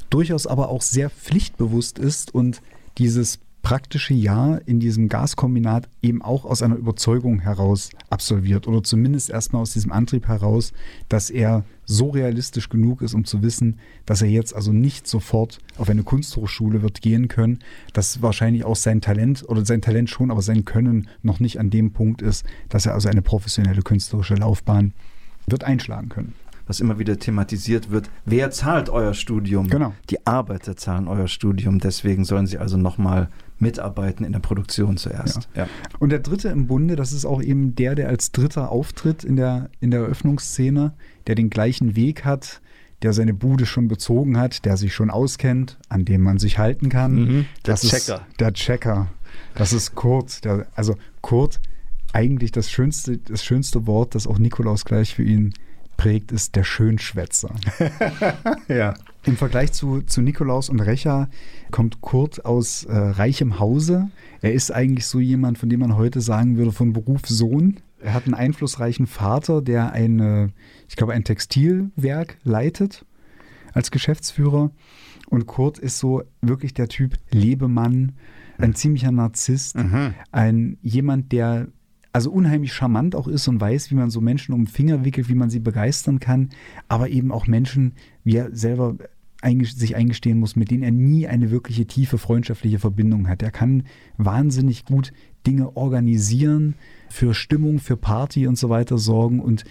durchaus aber auch sehr pflichtbewusst ist und dieses praktische Jahr in diesem Gaskombinat eben auch aus einer Überzeugung heraus absolviert oder zumindest erstmal aus diesem Antrieb heraus, dass er so realistisch genug ist, um zu wissen, dass er jetzt also nicht sofort auf eine Kunsthochschule wird gehen können, dass wahrscheinlich auch sein Talent oder sein Talent schon, aber sein Können noch nicht an dem Punkt ist, dass er also eine professionelle künstlerische Laufbahn wird einschlagen können was immer wieder thematisiert wird. Wer zahlt euer Studium? Genau. Die Arbeiter zahlen euer Studium. Deswegen sollen sie also nochmal mitarbeiten in der Produktion zuerst. Ja. ja. Und der dritte im Bunde, das ist auch eben der, der als Dritter auftritt in der, in der Eröffnungsszene, der den gleichen Weg hat, der seine Bude schon bezogen hat, der sich schon auskennt, an dem man sich halten kann. Mhm, der das Checker. Ist der Checker. Das ist Kurt. Der, also Kurt, eigentlich das schönste, das schönste Wort, das auch Nikolaus gleich für ihn prägt, ist der Schönschwätzer. <laughs> ja. Im Vergleich zu, zu Nikolaus und Recha kommt Kurt aus äh, reichem Hause. Er ist eigentlich so jemand, von dem man heute sagen würde, von Beruf Sohn. Er hat einen einflussreichen Vater, der eine, ich glaube, ein Textilwerk leitet als Geschäftsführer. Und Kurt ist so wirklich der Typ Lebemann, ein ziemlicher Narzisst, mhm. ein jemand, der also unheimlich charmant auch ist und weiß, wie man so Menschen um den Finger wickelt, wie man sie begeistern kann, aber eben auch Menschen, wie er selber sich eingestehen muss, mit denen er nie eine wirkliche tiefe freundschaftliche Verbindung hat. Er kann wahnsinnig gut Dinge organisieren, für Stimmung, für Party und so weiter sorgen und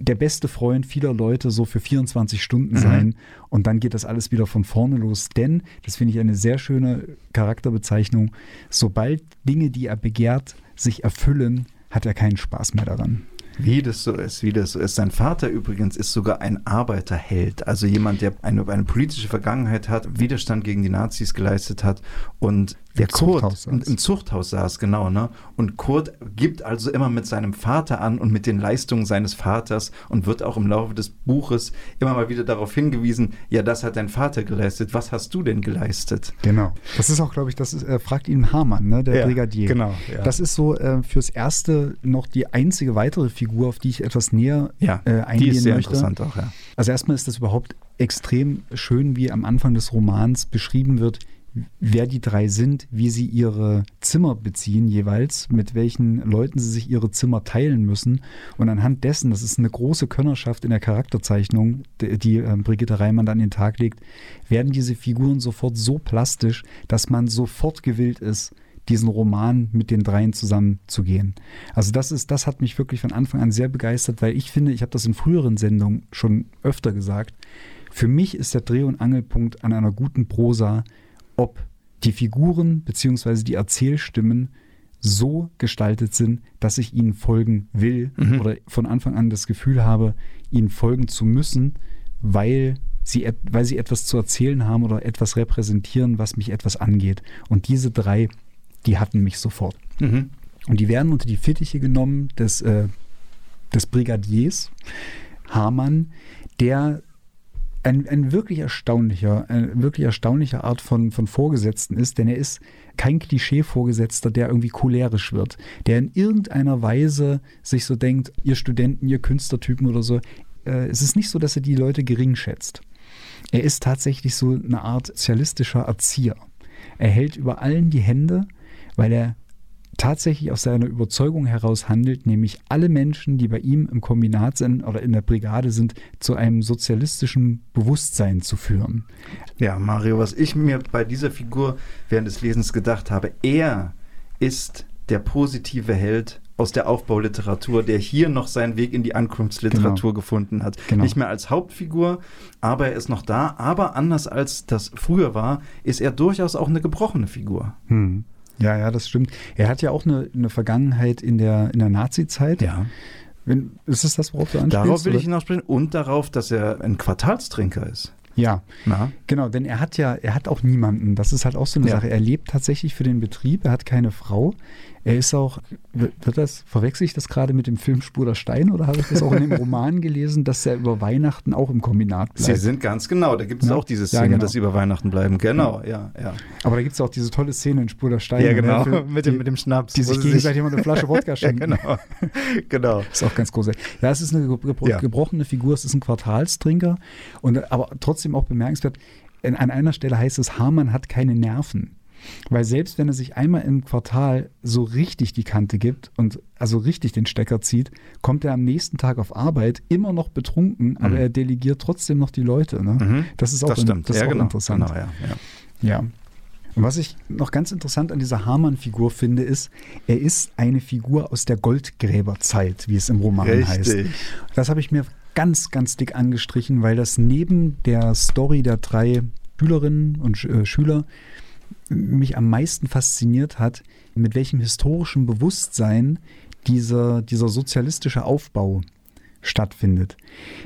der beste Freund vieler Leute so für 24 Stunden mhm. sein mhm. und dann geht das alles wieder von vorne los. Denn, das finde ich eine sehr schöne Charakterbezeichnung, sobald Dinge, die er begehrt, sich erfüllen, hat er keinen Spaß mehr daran. Wie das so ist, wie das so ist. Sein Vater übrigens ist sogar ein Arbeiterheld, also jemand, der eine, eine politische Vergangenheit hat, Widerstand gegen die Nazis geleistet hat und der Im Kurt Zuchthaus im, im, Zuchthaus saß, genau, ne? Und Kurt gibt also immer mit seinem Vater an und mit den Leistungen seines Vaters und wird auch im Laufe des Buches immer mal wieder darauf hingewiesen, ja, das hat dein Vater geleistet, was hast du denn geleistet? Genau. Das ist auch, glaube ich, das ist, äh, fragt ihn Hamann, ne, der ja, Brigadier. Genau. Ja. Das ist so äh, fürs Erste noch die einzige weitere Figur, auf die ich etwas näher ja, äh, eingehen die ist sehr möchte. interessant auch, ja. Also erstmal ist das überhaupt extrem schön, wie am Anfang des Romans beschrieben wird, wer die drei sind, wie sie ihre Zimmer beziehen jeweils, mit welchen Leuten sie sich ihre Zimmer teilen müssen. Und anhand dessen, das ist eine große Könnerschaft in der Charakterzeichnung, die, äh, Brigitte Reimann an den Tag legt, werden diese Figuren sofort so plastisch, dass man sofort gewillt ist, diesen Roman mit den dreien zusammenzugehen. Also das ist, das hat mich wirklich von Anfang an sehr begeistert, weil ich finde, ich habe das in früheren Sendungen schon öfter gesagt. Für mich ist der Dreh- und Angelpunkt an einer guten Prosa, ob die Figuren bzw. die Erzählstimmen so gestaltet sind, dass ich ihnen folgen will mhm. oder von Anfang an das Gefühl habe, ihnen folgen zu müssen, weil sie, weil sie etwas zu erzählen haben oder etwas repräsentieren, was mich etwas angeht. Und diese drei, die hatten mich sofort. Mhm. Und die werden unter die Fittiche genommen des, äh, des Brigadiers Hamann, der ein, ein wirklich erstaunlicher, eine wirklich erstaunliche Art von, von Vorgesetzten ist, denn er ist kein Klischee-Vorgesetzter, der irgendwie cholerisch wird, der in irgendeiner Weise sich so denkt, ihr Studenten, ihr Künstlertypen oder so. Äh, es ist nicht so, dass er die Leute gering schätzt. Er ist tatsächlich so eine Art sozialistischer Erzieher. Er hält über allen die Hände, weil er tatsächlich aus seiner Überzeugung heraus handelt, nämlich alle Menschen, die bei ihm im Kombinat sind oder in der Brigade sind, zu einem sozialistischen Bewusstsein zu führen. Ja, Mario, was ich mir bei dieser Figur während des Lesens gedacht habe, er ist der positive Held aus der Aufbauliteratur, der hier noch seinen Weg in die Ankunftsliteratur genau. gefunden hat. Genau. Nicht mehr als Hauptfigur, aber er ist noch da. Aber anders als das früher war, ist er durchaus auch eine gebrochene Figur. Hm. Ja, ja, das stimmt. Er hat ja auch eine, eine Vergangenheit in der, in der Nazi-Zeit. Ja. Wenn, ist es das, worauf du anspielst? Darauf will oder? ich hinausspielen und darauf, dass er ein Quartalstrinker ist. Ja, Na? genau, denn er hat ja, er hat auch niemanden. Das ist halt auch so eine ja. Sache. Er lebt tatsächlich für den Betrieb, er hat keine Frau. Er ist auch, wird das, verwechsel ich das gerade mit dem Film Spur der Stein oder habe ich das auch in dem <laughs> Roman gelesen, dass er über Weihnachten auch im Kombinat bleibt? Sie sind ganz genau, da gibt es ja? auch diese Szene, ja, genau. dass sie über Weihnachten bleiben. Genau, ja, ja. Aber da gibt es auch diese tolle Szene in Spur der Stein. Ja, genau, Film, <laughs> mit, dem, die, mit dem Schnaps. Die sich gegenseitig immer eine Flasche Wodka <laughs> schenken. ja, genau. genau. Ist auch ganz großartig. Ja, es ist eine gebrochene Figur, es ist ein Quartalstrinker, und, aber trotzdem auch bemerkenswert, an einer Stelle heißt es, Hamann hat keine Nerven. Weil selbst wenn er sich einmal im Quartal so richtig die Kante gibt und also richtig den Stecker zieht, kommt er am nächsten Tag auf Arbeit immer noch betrunken, mhm. aber er delegiert trotzdem noch die Leute. Ne? Mhm. Das ist auch, das stimmt. Das ja, auch genau. interessant. Genau, ja, ja. ja. Und was ich noch ganz interessant an dieser Hamann-Figur finde, ist, er ist eine Figur aus der Goldgräberzeit, wie es im Roman Richtig. heißt. Das habe ich mir ganz, ganz dick angestrichen, weil das neben der Story der drei Schülerinnen und äh, Schüler mich am meisten fasziniert hat, mit welchem historischen Bewusstsein dieser, dieser sozialistische Aufbau stattfindet.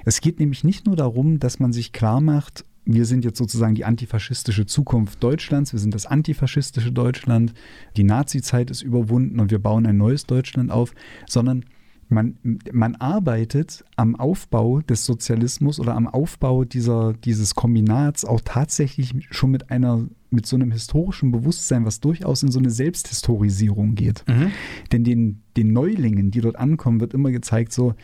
Es geht nämlich nicht nur darum, dass man sich klar macht, wir sind jetzt sozusagen die antifaschistische Zukunft Deutschlands, wir sind das antifaschistische Deutschland, die Nazi-Zeit ist überwunden und wir bauen ein neues Deutschland auf, sondern man, man arbeitet am Aufbau des Sozialismus oder am Aufbau dieser, dieses Kombinats auch tatsächlich schon mit einer mit so einem historischen Bewusstsein, was durchaus in so eine Selbsthistorisierung geht. Mhm. Denn den, den Neulingen, die dort ankommen, wird immer gezeigt, so,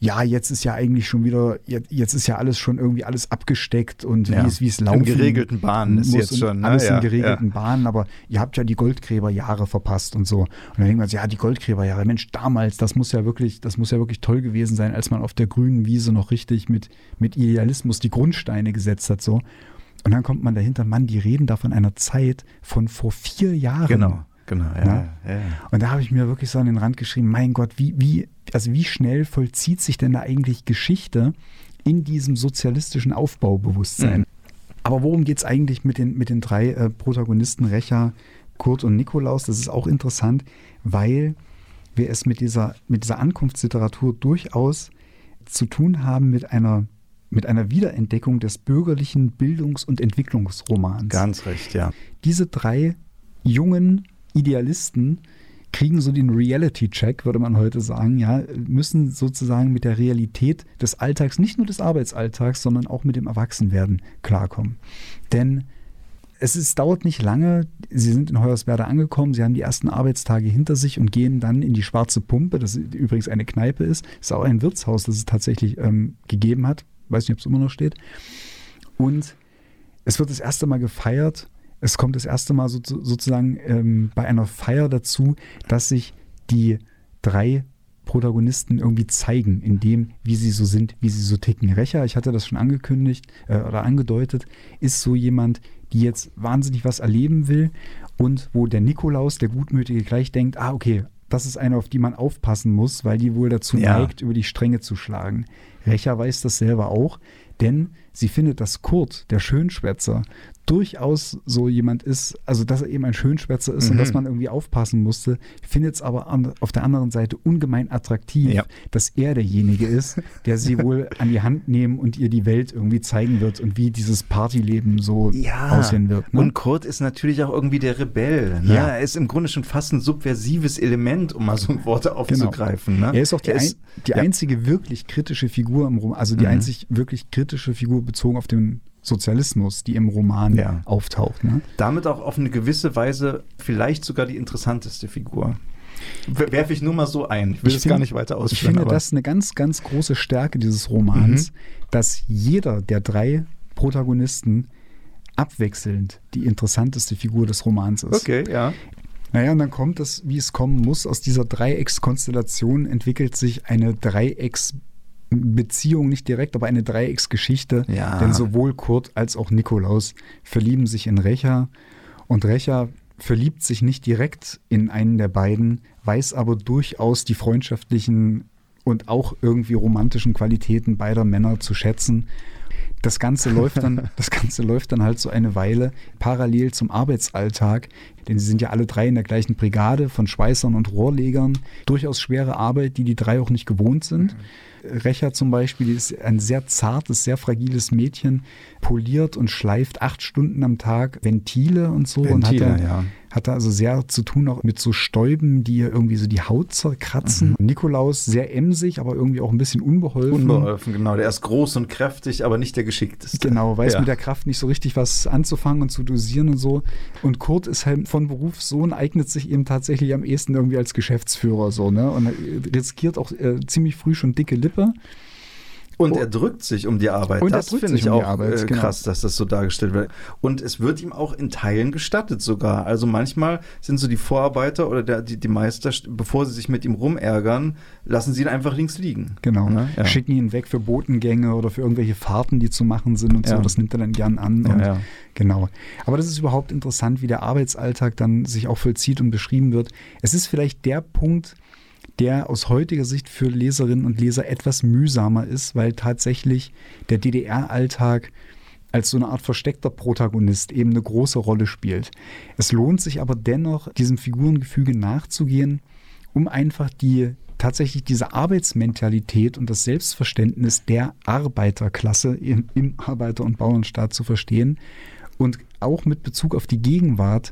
ja, jetzt ist ja eigentlich schon wieder, jetzt, jetzt ist ja alles schon irgendwie alles abgesteckt und ja. wie es, wie es laufen In geregelten Bahnen ist jetzt schon. Ne? Alles ja, in geregelten ja. Bahnen, aber ihr habt ja die Goldgräberjahre verpasst und so. Und dann denkt man sich, ja, die Goldgräberjahre, Mensch, damals, das muss ja wirklich, das muss ja wirklich toll gewesen sein, als man auf der grünen Wiese noch richtig mit, mit Idealismus die Grundsteine gesetzt hat, so. Und dann kommt man dahinter, Mann, die reden da von einer Zeit von vor vier Jahren. Genau. Genau, ja, ne? ja, ja. Und da habe ich mir wirklich so an den Rand geschrieben, mein Gott, wie, wie, also wie schnell vollzieht sich denn da eigentlich Geschichte in diesem sozialistischen Aufbaubewusstsein? Mhm. Aber worum geht es eigentlich mit den, mit den drei äh, Protagonisten, Recha, Kurt und Nikolaus? Das ist auch interessant, weil wir es mit dieser, mit dieser Ankunftsliteratur durchaus zu tun haben mit einer, mit einer Wiederentdeckung des bürgerlichen Bildungs- und Entwicklungsromans. Ganz recht, ja. Diese drei jungen Idealisten kriegen so den Reality-Check, würde man heute sagen, ja, müssen sozusagen mit der Realität des Alltags, nicht nur des Arbeitsalltags, sondern auch mit dem Erwachsenwerden klarkommen. Denn es ist, dauert nicht lange, sie sind in Hoyerswerda angekommen, sie haben die ersten Arbeitstage hinter sich und gehen dann in die Schwarze Pumpe, das übrigens eine Kneipe ist, ist auch ein Wirtshaus, das es tatsächlich ähm, gegeben hat, weiß nicht, ob es immer noch steht. Und es wird das erste Mal gefeiert es kommt das erste Mal so, sozusagen ähm, bei einer Feier dazu, dass sich die drei Protagonisten irgendwie zeigen, in dem, wie sie so sind, wie sie so ticken. Recher, ich hatte das schon angekündigt äh, oder angedeutet, ist so jemand, die jetzt wahnsinnig was erleben will und wo der Nikolaus, der Gutmütige, gleich denkt, ah, okay, das ist eine, auf die man aufpassen muss, weil die wohl dazu ja. neigt, über die Stränge zu schlagen. Recher weiß das selber auch, denn sie findet, dass Kurt, der Schönschwätzer, durchaus so jemand ist, also dass er eben ein Schönschwätzer ist mhm. und dass man irgendwie aufpassen musste, findet es aber an, auf der anderen Seite ungemein attraktiv, ja. dass er derjenige ist, der sie <laughs> wohl an die Hand nehmen und ihr die Welt irgendwie zeigen wird und wie dieses Partyleben so ja. aussehen wird. Ne? Und Kurt ist natürlich auch irgendwie der Rebell. Ne? Ja. Er ist im Grunde schon fast ein subversives Element, um mal so ein Wort aufzugreifen. Genau. Ne? Er ist auch die, ist, ein, die einzige wirklich kritische Figur im Roman, also die mhm. einzig wirklich kritische Figur bezogen auf den Sozialismus, die im Roman ja. auftaucht. Ne? Damit auch auf eine gewisse Weise vielleicht sogar die interessanteste Figur. Werfe ich nur mal so ein. Ich will es gar nicht weiter ausführen. Ich finde das eine ganz, ganz große Stärke dieses Romans, mhm. dass jeder der drei Protagonisten abwechselnd die interessanteste Figur des Romans ist. Okay, ja. Naja, und dann kommt es, wie es kommen muss. Aus dieser Dreieckskonstellation entwickelt sich eine Dreiecksbeziehung, nicht direkt, aber eine Dreiecksgeschichte. Ja. Denn sowohl Kurt als auch Nikolaus verlieben sich in Recha. Und Recha verliebt sich nicht direkt in einen der beiden, weiß aber durchaus die freundschaftlichen und auch irgendwie romantischen Qualitäten beider Männer zu schätzen. Das Ganze läuft dann, <laughs> das Ganze läuft dann halt so eine Weile parallel zum Arbeitsalltag, denn sie sind ja alle drei in der gleichen Brigade von Schweißern und Rohrlegern. Durchaus schwere Arbeit, die die drei auch nicht gewohnt sind. Mhm. Recher zum Beispiel ist ein sehr zartes, sehr fragiles Mädchen, poliert und schleift acht Stunden am Tag Ventile und so. Ventile, und hat, ja. Hat also sehr zu tun auch mit so Stäuben, die ihr irgendwie so die Haut zerkratzen. Mhm. Nikolaus sehr emsig, aber irgendwie auch ein bisschen unbeholfen. Unbeholfen, genau. Der ist groß und kräftig, aber nicht der geschickteste. Genau, weiß ja. mit der Kraft nicht so richtig was anzufangen und zu dosieren und so. Und Kurt ist halt von Beruf Sohn, eignet sich eben tatsächlich am ehesten irgendwie als Geschäftsführer so, ne? Und riskiert auch äh, ziemlich früh schon dicke Lippe. Und er drückt sich um die Arbeit. Und das finde ich um auch Arbeit, äh, genau. krass, dass das so dargestellt wird. Und es wird ihm auch in Teilen gestattet sogar. Also manchmal sind so die Vorarbeiter oder der, die, die Meister, bevor sie sich mit ihm rumärgern, lassen sie ihn einfach links liegen. Genau. Ne? Ja. Schicken ihn weg für Botengänge oder für irgendwelche Fahrten, die zu machen sind und Ja. so. Das nimmt er dann gern an. Ja. Genau. Aber das ist überhaupt interessant, wie der Arbeitsalltag dann sich auch vollzieht und beschrieben wird. Es ist vielleicht der Punkt, der aus heutiger Sicht für Leserinnen und Leser etwas mühsamer ist, weil tatsächlich der DDR-Alltag als so eine Art versteckter Protagonist eben eine große Rolle spielt. Es lohnt sich aber dennoch, diesem Figurengefüge nachzugehen, um einfach die tatsächlich diese Arbeitsmentalität und das Selbstverständnis der Arbeiterklasse im, im Arbeiter- und Bauernstaat zu verstehen und auch mit Bezug auf die Gegenwart,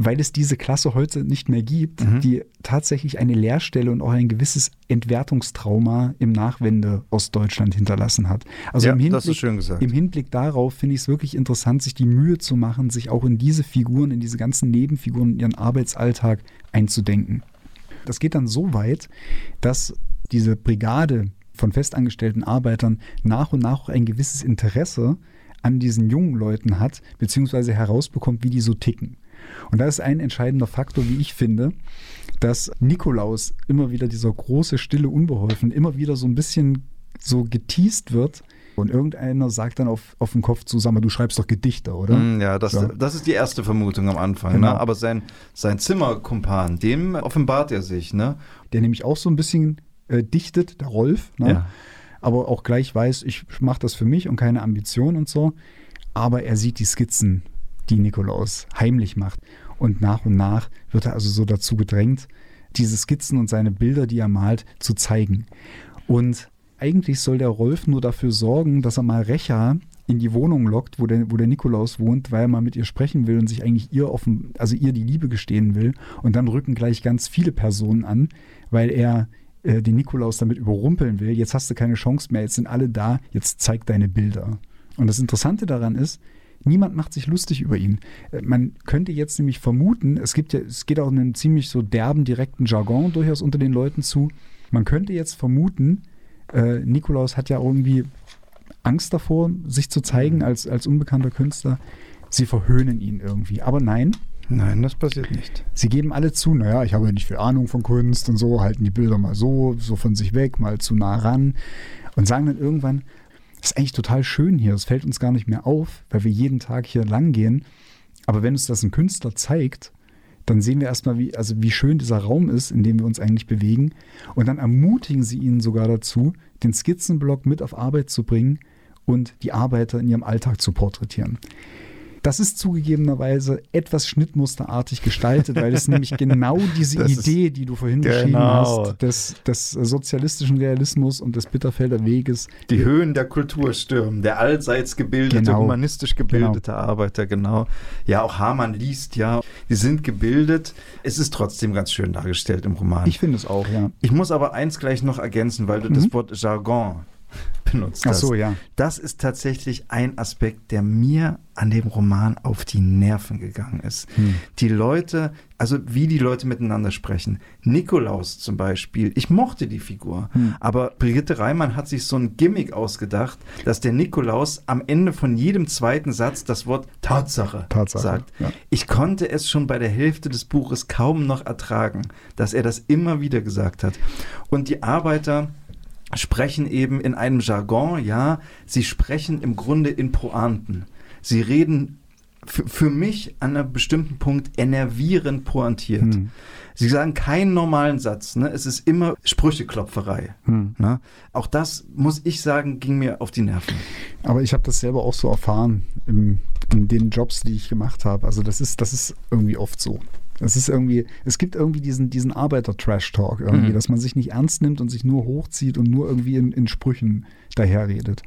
weil es diese Klasse heute nicht mehr gibt, Mhm. die tatsächlich eine Leerstelle und auch ein gewisses Entwertungstrauma im Nachwende Ostdeutschland hinterlassen hat. Also Ja, im, Hinblick, im Hinblick darauf finde ich es wirklich interessant, sich die Mühe zu machen, sich auch in diese Figuren, in diese ganzen Nebenfiguren, in ihren Arbeitsalltag einzudenken. Das geht dann so weit, dass diese Brigade von festangestellten Arbeitern nach und nach auch ein gewisses Interesse an diesen jungen Leuten hat, beziehungsweise herausbekommt, wie die so ticken. Und da ist ein entscheidender Faktor, wie ich finde, dass Nikolaus immer wieder dieser große, stille Unbeholfen immer wieder so ein bisschen so geteased wird. Und irgendeiner sagt dann auf, auf den Kopf zu, sag mal, du schreibst doch Gedichte, oder? Mm, Ja, das, Ja. das ist die erste Vermutung am Anfang. Genau. Ne? Aber sein, sein Zimmerkumpan, dem offenbart er sich. Ne? Der nämlich auch so ein bisschen äh, dichtet, der Rolf. Ne? Ja. aber auch gleich weiß, ich mache das für mich und keine Ambition und so. Aber er sieht die Skizzen, die Nikolaus heimlich macht. Und nach und nach wird er also so dazu gedrängt, diese Skizzen und seine Bilder, die er malt, zu zeigen. Und eigentlich soll der Rolf nur dafür sorgen, dass er mal Recha in die Wohnung lockt, wo der, wo der Nikolaus wohnt, weil er mal mit ihr sprechen will und sich eigentlich ihr offen, also ihr die Liebe gestehen will. Und dann rücken gleich ganz viele Personen an, weil er äh, den Nikolaus damit überrumpeln will. Jetzt hast du keine Chance mehr, jetzt sind alle da, jetzt zeig deine Bilder. Und das Interessante daran ist, niemand macht sich lustig über ihn. Äh, Man könnte jetzt nämlich vermuten, es gibt ja, es geht auch in einem ziemlich so derben, direkten Jargon durchaus unter den Leuten zu. Man könnte jetzt vermuten, äh, Nikolaus hat ja irgendwie Angst davor, sich zu zeigen als, als unbekannter Künstler. Sie verhöhnen ihn irgendwie. Aber nein, Nein, das passiert nicht. Sie geben alle zu, naja, ich habe ja nicht viel Ahnung von Kunst und so, halten die Bilder mal so, so von sich weg, mal zu nah ran und sagen dann irgendwann, das ist eigentlich total schön hier, es fällt uns gar nicht mehr auf, weil wir jeden Tag hier lang gehen. Aber wenn uns das ein Künstler zeigt, dann sehen wir erstmal, wie, also wie schön dieser Raum ist, in dem wir uns eigentlich bewegen. Und dann ermutigen sie ihn sogar dazu, den Skizzenblock mit auf Arbeit zu bringen und die Arbeiter in ihrem Alltag zu porträtieren. Das ist zugegebenerweise etwas schnittmusterartig gestaltet, weil es <laughs> nämlich genau diese Das Idee, die du vorhin beschrieben Genau. hast, des, des sozialistischen Realismus und des Bitterfelder Weges, Die Höhen der Kultur stürmen, der allseits gebildete, Genau. humanistisch gebildete Arbeiter, genau. Ja, auch Hamann liest ja, die sind gebildet. Es ist trotzdem ganz schön dargestellt im Roman. ich finde es auch, ja. Ich muss aber eins gleich noch ergänzen, weil du Mhm. das Wort Jargon <laughs> benutzt hast. Ach so, ja. Das ist tatsächlich ein Aspekt, der mir an dem Roman auf die Nerven gegangen ist. Hm. Die Leute, also wie die Leute miteinander sprechen. Nikolaus zum Beispiel, ich mochte die Figur, hm. aber Brigitte Reimann hat sich so ein Gimmick ausgedacht, dass der Nikolaus am Ende von jedem zweiten Satz das Wort Tatsache, Tatsache sagt. Ja. Ich konnte es schon bei der Hälfte des Buches kaum noch ertragen, dass er das immer wieder gesagt hat. Und die Arbeiter sprechen eben in einem Jargon, ja, sie sprechen im Grunde in Pointen. Sie reden für mich an einem bestimmten Punkt enervierend pointiert. Hm. Sie sagen keinen normalen Satz. Ne? Es ist immer Sprücheklopferei. Hm. Ne? Auch das, muss ich sagen, ging mir auf die Nerven. Aber ich habe das selber auch so erfahren im, in den Jobs, die ich gemacht habe. Also das ist, das ist irgendwie oft so. Es ist irgendwie, es gibt irgendwie diesen, diesen Arbeiter-Trash-Talk irgendwie, mhm. dass man sich nicht ernst nimmt und sich nur hochzieht und nur irgendwie in, in Sprüchen daherredet.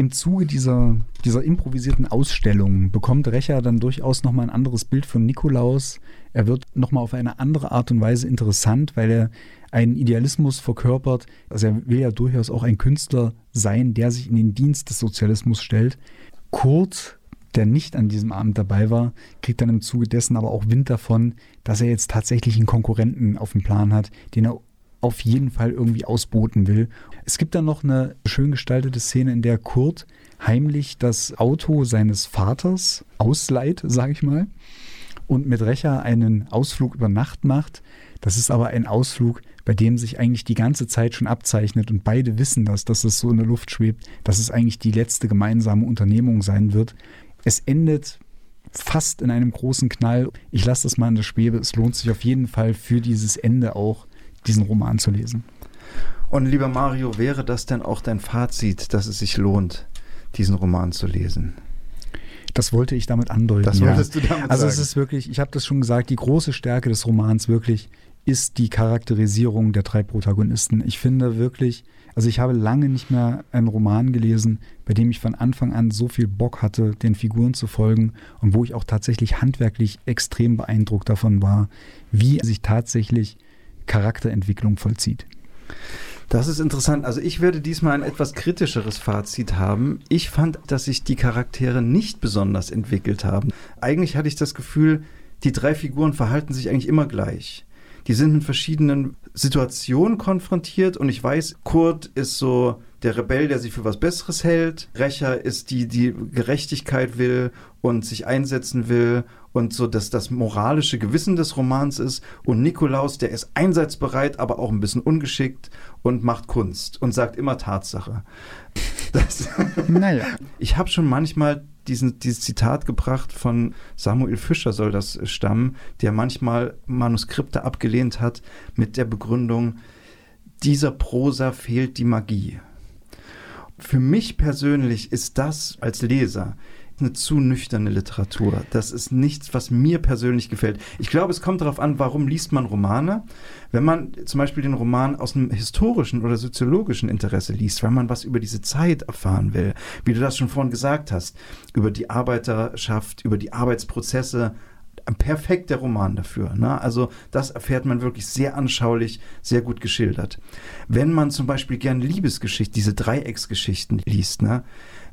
Im Zuge dieser, dieser improvisierten Ausstellung bekommt Recher dann durchaus nochmal ein anderes Bild von Nikolaus. Er wird nochmal auf eine andere Art und Weise interessant, weil er einen Idealismus verkörpert. Also er will ja durchaus auch ein Künstler sein, der sich in den Dienst des Sozialismus stellt. Kurt, der nicht an diesem Abend dabei war, kriegt dann im Zuge dessen aber auch Wind davon, dass er jetzt tatsächlich einen Konkurrenten auf dem Plan hat, den er auf jeden Fall irgendwie ausboten will. Es gibt dann noch eine schön gestaltete Szene, in der Kurt heimlich das Auto seines Vaters ausleiht, sage ich mal, und mit Recher einen Ausflug über Nacht macht. Das ist aber ein Ausflug, bei dem sich eigentlich die ganze Zeit schon abzeichnet und beide wissen das, dass es so in der Luft schwebt, dass es eigentlich die letzte gemeinsame Unternehmung sein wird. Es endet fast in einem großen Knall. Ich lasse das mal in der Schwebe. Es lohnt sich auf jeden Fall für dieses Ende auch diesen Roman zu lesen. Und lieber Mario, wäre das denn auch dein Fazit, dass es sich lohnt, diesen Roman zu lesen? Das wollte ich damit andeuten. Das wolltest ja. du damit also sagen. Also es ist wirklich, ich habe das schon gesagt, die große Stärke des Romans wirklich ist die Charakterisierung der drei Protagonisten. Ich finde wirklich, also ich habe lange nicht mehr einen Roman gelesen, bei dem ich von Anfang an so viel Bock hatte, den Figuren zu folgen und wo ich auch tatsächlich handwerklich extrem beeindruckt davon war, wie sich tatsächlich Charakterentwicklung vollzieht. Das ist interessant. Also ich werde diesmal ein etwas kritischeres Fazit haben. Ich fand, dass sich die Charaktere nicht besonders entwickelt haben. Eigentlich hatte ich das Gefühl, die drei Figuren verhalten sich eigentlich immer gleich. Die sind mit verschiedenen Situationen konfrontiert und ich weiß, Kurt ist so der Rebell, der sich für was Besseres hält. Rächer ist die, die Gerechtigkeit will und sich einsetzen will und so dass das moralische Gewissen des Romans ist. Und Nikolaus, der ist einsatzbereit, aber auch ein bisschen ungeschickt und macht Kunst und sagt immer Tatsache. Das naja. <laughs> Ich habe schon manchmal diesen, dieses Zitat gebracht von Samuel Fischer soll das stammen, der manchmal Manuskripte abgelehnt hat mit der Begründung, dieser Prosa fehlt die Magie. Für mich persönlich ist das als Leser eine zu nüchterne Literatur. Das ist nichts, was mir persönlich gefällt. Ich glaube, es kommt darauf an, warum liest man Romane. Wenn man zum Beispiel den Roman aus einem historischen oder soziologischen Interesse liest, weil man was über diese Zeit erfahren will, wie du das schon vorhin gesagt hast, über die Arbeiterschaft, über die Arbeitsprozesse, perfekter Roman dafür. Ne? Also das erfährt man wirklich sehr anschaulich, sehr gut geschildert. Wenn man zum Beispiel gern Liebesgeschichten, diese Dreiecksgeschichten liest, ne?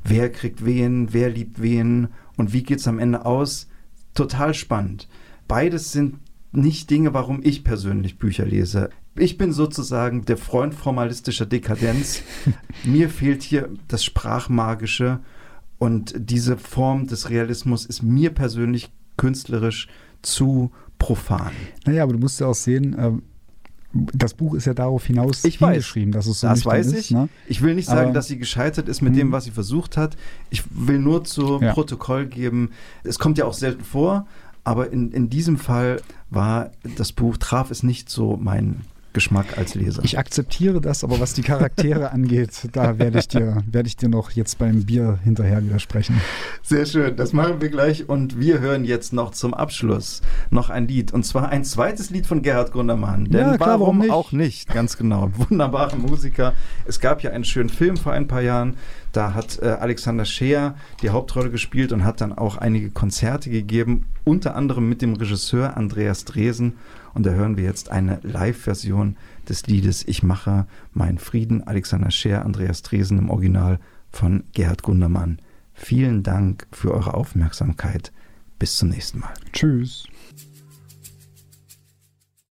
Wer kriegt wen, wer liebt wen und wie geht es am Ende aus. Total spannend. Beides sind nicht Dinge, warum ich persönlich Bücher lese. Ich bin sozusagen der Freund formalistischer Dekadenz. <laughs> Mir fehlt hier das Sprachmagische und diese Form des Realismus ist mir persönlich künstlerisch zu profan. Naja, aber du musst ja auch sehen, ähm, das Buch ist ja darauf hinaus ich hingeschrieben, dass es so Das weiß ich. Ist, ne? Ich will nicht sagen, Aber, dass sie gescheitert ist mit dem, hm. was sie versucht hat. Ich will nur zu ja. Protokoll geben, es kommt ja auch selten vor, aber in, in diesem Fall war das Buch, traf es nicht so mein Geschmack als Leser. Ich akzeptiere das, aber was die Charaktere <laughs> angeht, da werde ich, dir, werde ich dir noch jetzt beim Bier hinterher widersprechen. Sehr schön, das machen wir gleich und wir hören jetzt noch zum Abschluss noch ein Lied und zwar ein zweites Lied von Gerhard Gundermann. Denn ja, klar, warum, warum nicht? auch nicht? Ganz genau. <laughs> Wunderbare Musiker. Es gab ja einen schönen Film vor ein paar Jahren Da hat äh, Alexander Scheer die Hauptrolle gespielt und hat dann auch einige Konzerte gegeben, unter anderem mit dem Regisseur Andreas Dresen. Und da hören wir jetzt eine Live-Version des Liedes Ich mache meinen Frieden. Alexander Scheer, Andreas Dresen im Original von Gerhard Gundermann. Vielen Dank für eure Aufmerksamkeit. Bis zum nächsten Mal. Tschüss.